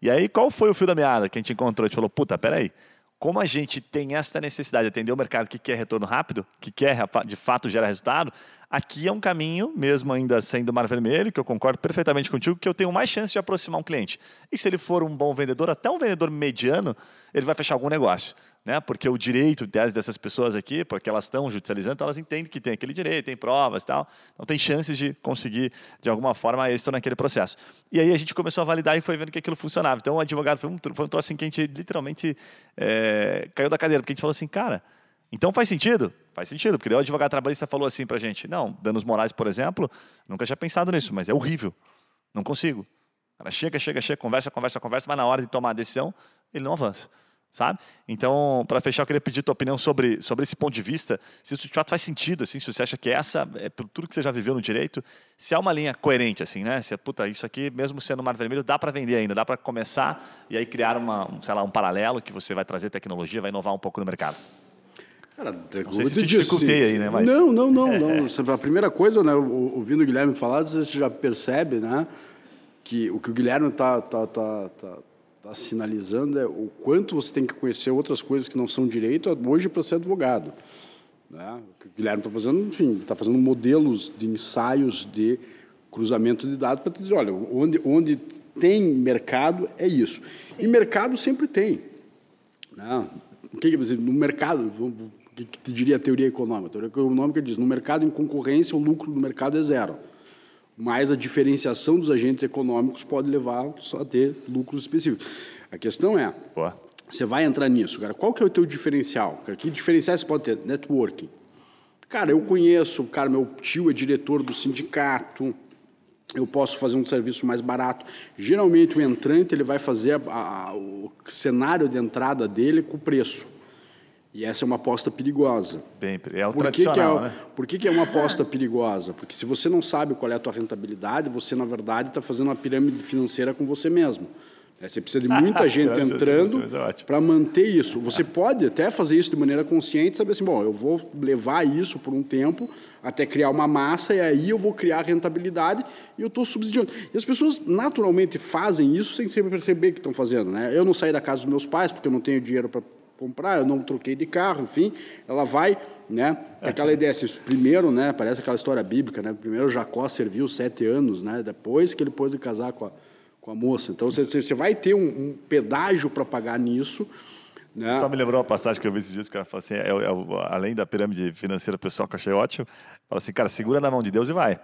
E aí, qual foi o fio da meada que a gente encontrou? A gente falou, puta, peraí, como a gente tem essa necessidade de atender o mercado que quer retorno rápido, que quer de fato gerar resultado, aqui é um caminho, mesmo ainda sendo mar vermelho, que eu concordo perfeitamente contigo, que eu tenho mais chance de aproximar um cliente. E se ele for um bom vendedor, até um vendedor mediano, ele vai fechar algum negócio. Né? Porque o direito dessas pessoas aqui, porque elas estão judicializando, então elas entendem que tem aquele direito, tem provas tal. Então tem chances de conseguir, de alguma forma, êxito naquele processo. E aí a gente começou a validar e foi vendo que aquilo funcionava. Então o advogado foi um, foi um troço assim que a gente literalmente é, caiu da cadeira, porque a gente falou assim, cara, então faz sentido? Faz sentido, porque daí o advogado trabalhista falou assim pra gente, não, danos morais, por exemplo, nunca tinha pensado nisso, mas é horrível, não consigo. Ela chega, chega, chega, conversa, conversa, conversa, mas na hora de tomar a decisão, ele não avança sabe? Então, para fechar, eu queria pedir tua opinião sobre, sobre esse ponto de vista, se isso de fato faz sentido, assim, se você acha que essa, é por tudo que você já viveu no direito, se há uma linha coerente, assim, né? Se, puta, isso aqui, mesmo sendo mar vermelho, dá para vender ainda, dá para começar e aí criar uma, um, sei lá, um paralelo que você vai trazer tecnologia, vai inovar um pouco no mercado.
Cara,
não sei se te dificultei aí, né? Mas...
Não, não, não. não. A primeira coisa, né, ouvindo o Guilherme falar, você já percebe, né, que o que o Guilherme está tá, tá, tá, está sinalizando é o quanto você tem que conhecer outras coisas que não são direito hoje para ser advogado. Né? O que o Guilherme está fazendo, enfim, está fazendo modelos de ensaios de cruzamento de dados para te dizer, olha, onde, onde tem mercado é isso. Sim. E mercado sempre tem. Né? O que, no mercado, o que, que te diria a teoria econômica? A teoria econômica diz, no mercado em concorrência, o lucro do mercado é zero mas a diferenciação dos agentes econômicos pode levar a ter lucros específicos. A questão é, Boa. você vai entrar nisso, cara, qual que é o teu diferencial? Que diferencial você pode ter? Networking. Cara, eu conheço, cara, meu tio é diretor do sindicato, eu posso fazer um serviço mais barato. Geralmente o entrante ele vai fazer a, a, o cenário de entrada dele com o preço. E essa é uma aposta perigosa.
Bem, é o por tradicional,
que é,
né?
Por que, que é uma aposta perigosa? Porque se você não sabe qual é a tua rentabilidade, você, na verdade, está fazendo uma pirâmide financeira com você mesmo. É, Você precisa de muita gente entrando
é
para manter isso. Você pode até fazer isso de maneira consciente, saber assim, bom, eu vou levar isso por um tempo até criar uma massa e aí eu vou criar rentabilidade e eu estou subsidiando. E as pessoas naturalmente fazem isso sem sempre perceber que estão fazendo. Né? Eu não saí da casa dos meus pais porque eu não tenho dinheiro para comprar, eu não troquei de carro, enfim, ela vai, né? Aquela ideia, assim, primeiro, né? Parece aquela história bíblica, né? Primeiro Jacó serviu sete anos, né? Depois que ele pôs de casar com a, com a moça. Então você, você vai ter um, um pedágio para pagar nisso, né?
Só me lembrou uma passagem que eu vi esses dias, que o cara fala assim, é, é além da pirâmide financeira pessoal que eu achei ótimo, fala assim, cara, segura na mão de Deus e vai.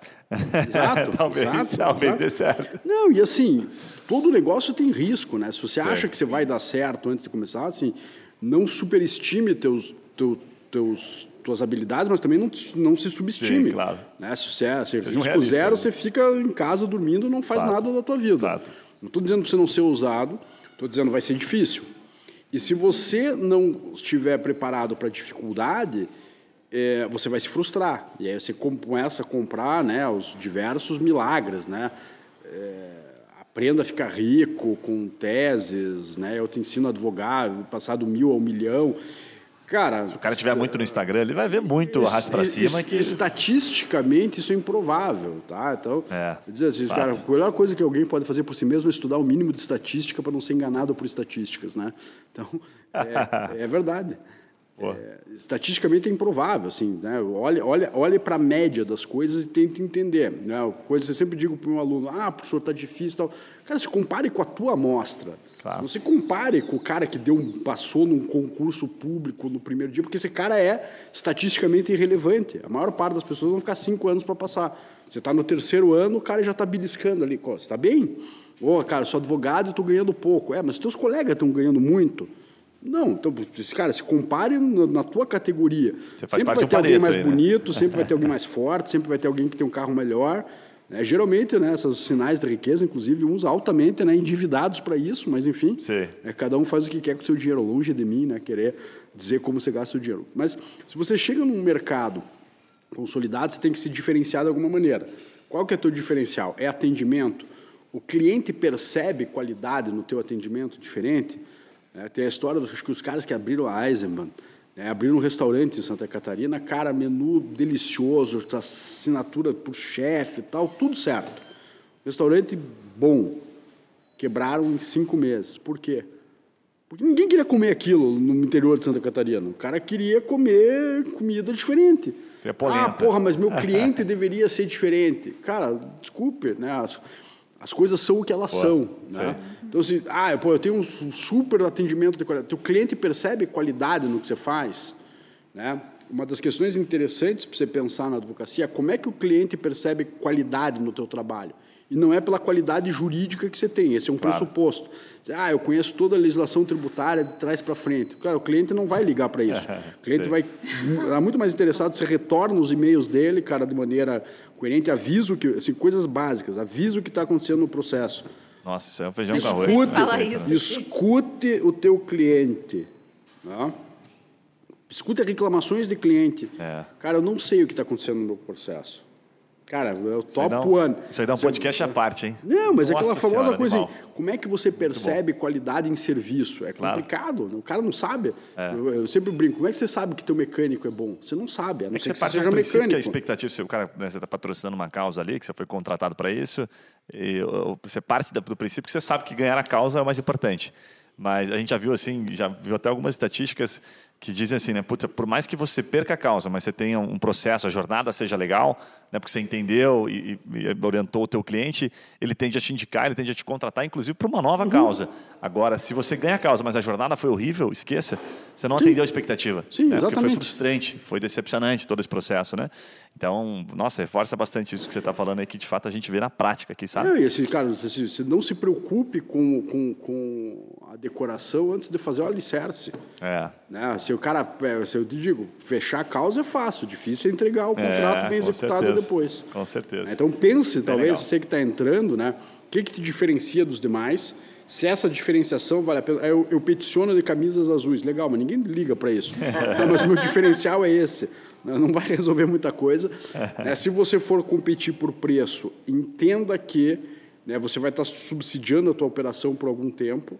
Exato,
talvez
exato,
talvez
exato.
dê certo.
Não, e assim, todo negócio tem risco, né? Se você
Sim.
acha que você vai dar certo antes de começar, assim, não superestime teus, teu, teus, tuas habilidades, mas também não, não se subestime.
Sim, claro.
Né? Se você é se
um realista,
zero,
né?
você fica em casa dormindo não faz
Fato.
nada da tua vida.
Fato.
Não estou dizendo para você não ser ousado, estou dizendo vai ser difícil. E se você não estiver preparado para a dificuldade, é, você vai se frustrar. E aí você com- começa a comprar né, os diversos milagres, né? É, aprenda a ficar rico com teses, né? Eu te ensino a advogar, passar do mil ao milhão. Cara,
Se o cara tiver muito no Instagram, ele vai ver muito arrasto para cima que...
Estatisticamente, isso é improvável, tá? Então,
É,
dizer assim,
fato.
cara, a melhor coisa que alguém pode fazer por si mesmo é estudar o mínimo de estatística para não ser enganado por estatísticas, né? Então, é, é verdade. É, estatisticamente é improvável, assim, né? Olhe, olhe, olhe para a média das coisas e tente entender. Né? Coisa que eu sempre digo para o meu aluno, ah, professor, está difícil e tal. Cara, se compare com a tua amostra.
Claro.
Não se compare com o cara que deu um, passou num concurso público no primeiro dia, porque esse cara é estatisticamente irrelevante. A maior parte das pessoas vão ficar cinco anos para passar. Você está no terceiro ano, o cara já está beliscando ali. Você está bem? Ô, cara, eu sou advogado e estou ganhando pouco. É, mas teus colegas estão ganhando muito. Não, então, cara, se compare na, na tua categoria.
Você faz
sempre
parte
vai ter alguém mais
aí, né?
bonito, sempre vai ter alguém mais forte, sempre vai ter alguém que tem um carro melhor. né? geralmente, né, esses sinais de riqueza, inclusive, uns altamente né, endividados para isso, mas enfim, é, cada um faz o que quer com o seu dinheiro, longe de mim, né, querer dizer como você gasta o dinheiro. Mas se você chega num mercado consolidado, você tem que se diferenciar de alguma maneira. Qual que é o teu diferencial? É atendimento? O cliente percebe qualidade no teu atendimento diferente? Né? tem a história dos que os caras que abriram a Eisenbahn, né? abriram um restaurante em Santa Catarina, cara, menu delicioso, tá, assinatura por chefe e tal, tudo certo. Restaurante bom. Quebraram em cinco meses. Por quê? Porque ninguém queria comer aquilo no interior de Santa Catarina. O cara queria comer comida diferente. Ah, porra, mas meu cliente deveria ser diferente. Cara, desculpe, né? As, as coisas são o que elas são. Né? Então, assim, ah, pô, eu tenho um super atendimento de qualidade. Teu cliente percebe qualidade no que você faz. Né? Uma das questões interessantes para você pensar na advocacia é como é que o cliente percebe qualidade no teu trabalho. E não é pela qualidade jurídica que você tem, esse é um
Claro.
pressuposto. Ah, eu conheço toda a legislação tributária de trás para frente. Cara, o cliente não vai ligar para isso. O cliente vai estar muito mais interessado se retorna os e-mails dele, cara, de maneira coerente, avisa que, assim, coisas básicas, avisa o que está acontecendo no processo.
Nossa, isso é um feijão com arroz.
Escute,
Fala isso.
escute o teu cliente. Né? Escute as reclamações de cliente.
É.
Cara, eu não sei o que está acontecendo no meu processo. Cara, é o
Isso
top
dá um-
one.
Isso aí dá um podcast à parte, hein?
Não, mas é
Nossa
aquela famosa
Senhora,
coisa
animal.
assim, como é que você percebe qualidade em serviço? É
Claro.
complicado, né? o cara não sabe.
É.
Eu, eu sempre brinco, como é que você sabe que teu mecânico é bom? Você não sabe, a não
É que
ser
você
que você seja
princípio que a
mecânico.
expectativa, se o cara, né, você está patrocinando uma causa ali, que você foi contratado para isso, e, você parte do princípio que você sabe que ganhar a causa é o mais importante. Mas a gente já viu assim, já viu até algumas estatísticas que dizem assim, né, putz, por mais que você perca a causa, mas você tenha um processo, a jornada seja legal, né, porque você entendeu e, e- orientou o teu cliente, ele tende a te indicar, ele tende a te contratar, inclusive para uma
Uhum.
nova causa. Agora, se você ganha a causa, mas a jornada foi horrível, esqueça, você não atendeu a expectativa.
Sim,
né, Porque foi
exatamente.
frustrante, foi decepcionante todo esse processo, né? Então, nossa, reforça bastante isso que você está falando aí, que de fato a gente vê na prática aqui, sabe?
Não, e assim, cara, você, não se preocupe com, com, com a decoração antes de fazer o alicerce.
É.
Né? Se o cara, é, se eu te digo, fechar a causa é fácil, difícil é entregar o contrato
É,
bem executado
certeza.
depois.
Com certeza.
Então pense, talvez
legal.
você que está entrando, né? O que, que te diferencia dos demais? Se essa diferenciação vale a pena. Eu, eu peticiono de camisas azuis, legal, mas ninguém liga para isso. Não, mas o meu diferencial é esse. Não vai resolver muita coisa. Né? Se você for competir por preço, entenda que né? Você vai estar subsidiando a tua operação por algum tempo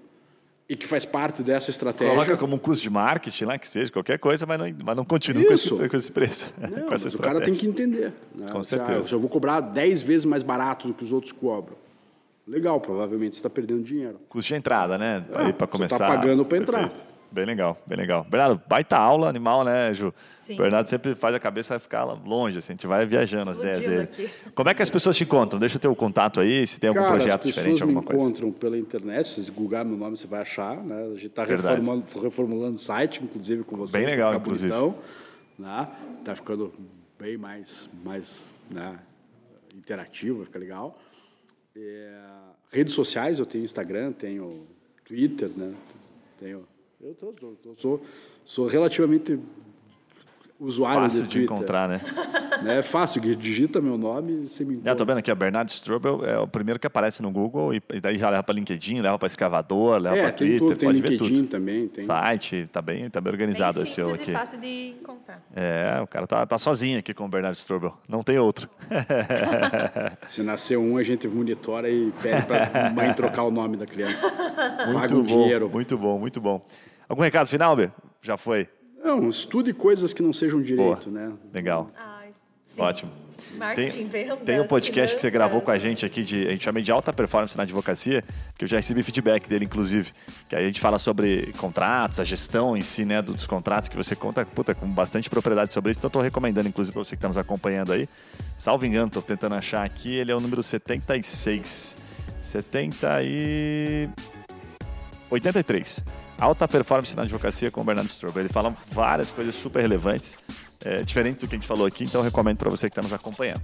e que faz parte dessa estratégia.
Coloca como um custo de marketing lá, que seja, qualquer coisa, mas não, mas não continua com esse, com esse, preço.
Não, mas o cara tem que entender. Né?
Com certeza. Ah,
se eu vou cobrar 10 vezes mais barato do que os outros cobram. Legal, provavelmente você está perdendo dinheiro.
Custo de entrada, né? É, para começar.
Você está pagando para entrar.
Bem legal, bem legal. Bernardo, baita aula animal, né, Ju? Sim. Bernardo sempre faz a cabeça ficar longe, assim, a gente vai viajando as ideias dele. Aqui. Como é que as pessoas te encontam? Deixa eu ter o contato aí, se tem algum
Cara,
projeto diferente, alguma
coisa. As pessoas me encontram pela internet, se googar meu nome você vai achar, né? A gente está reformulando, reformulando o site, inclusive com vocês.
Bem legal, inclusive. Bonitão,
né? Tá ficando bem mais, mais né? interativo, fica legal. É, redes sociais, eu tenho Instagram, tenho Twitter, né? Tenho eu tô, tô, tô, sou, sou relativamente usuário
Fácil
de,
de encontrar, né?
É fácil, digita meu nome e você me encontra.
É, tô vendo aqui, o Bernardo Strobel é o primeiro que aparece no Google e daí já leva para LinkedIn, leva para escavador, leva é, para Twitter, tudo,
tem
pode
LinkedIn
ver tudo.
também. Tem.
Site, tá bem, tá bem organizado esse show aqui.
E fácil de encontrar.
É, o cara tá, tá sozinho aqui com o Bernardo Strobel, não tem outro.
Se nascer um, a gente monitora e pede para a mãe trocar o nome da criança.
Muito
Paga um
bom,
dinheiro.
muito bom, muito bom. Algum recado final, Bê? Já foi?
Não, estude coisas que não sejam direito, Boa. né?
Legal.
Ai,
Ótimo.
Marketing,
tem,
vendas,
tem um podcast
finanças.
que você gravou com a gente aqui, de, a gente chama de alta performance na advocacia, que eu já recebi feedback dele, inclusive. Que aí a gente fala sobre contratos, a gestão em si, né, dos contratos, que você conta puta, com bastante propriedade sobre isso. Então, estou recomendando, inclusive, para você que está nos acompanhando aí. Salvo engano, estou tentando achar aqui, ele é o número 76. 70 e... 83. Alta Performance na Advocacia com o Bernardo Strober. Ele fala várias coisas super relevantes, é, diferentes do que a gente falou aqui, então recomendo para você que está nos acompanhando.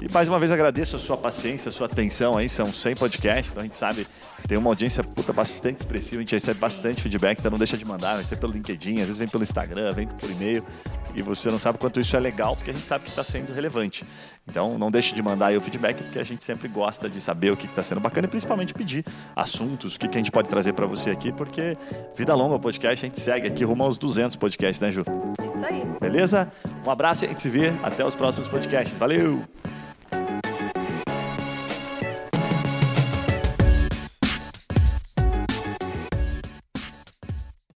E mais uma vez agradeço a sua paciência, a sua atenção aí, são 100 podcasts, então a gente sabe, tem uma audiência puta, bastante expressiva, a gente recebe bastante feedback, então não deixa de mandar, vai ser pelo LinkedIn, às vezes vem pelo Instagram, vem por e-mail, e você não sabe quanto isso é legal, porque a gente sabe que está sendo relevante. Então não deixe de mandar aí o feedback, porque a gente sempre gosta de saber o que está sendo bacana e principalmente pedir assuntos, o que, que a gente pode trazer para você aqui, porque vida longa o podcast, a gente segue aqui rumo aos 200 podcasts, né, Ju?
Isso aí.
Beleza? Um abraço e a gente se vê até os próximos podcasts. Valeu!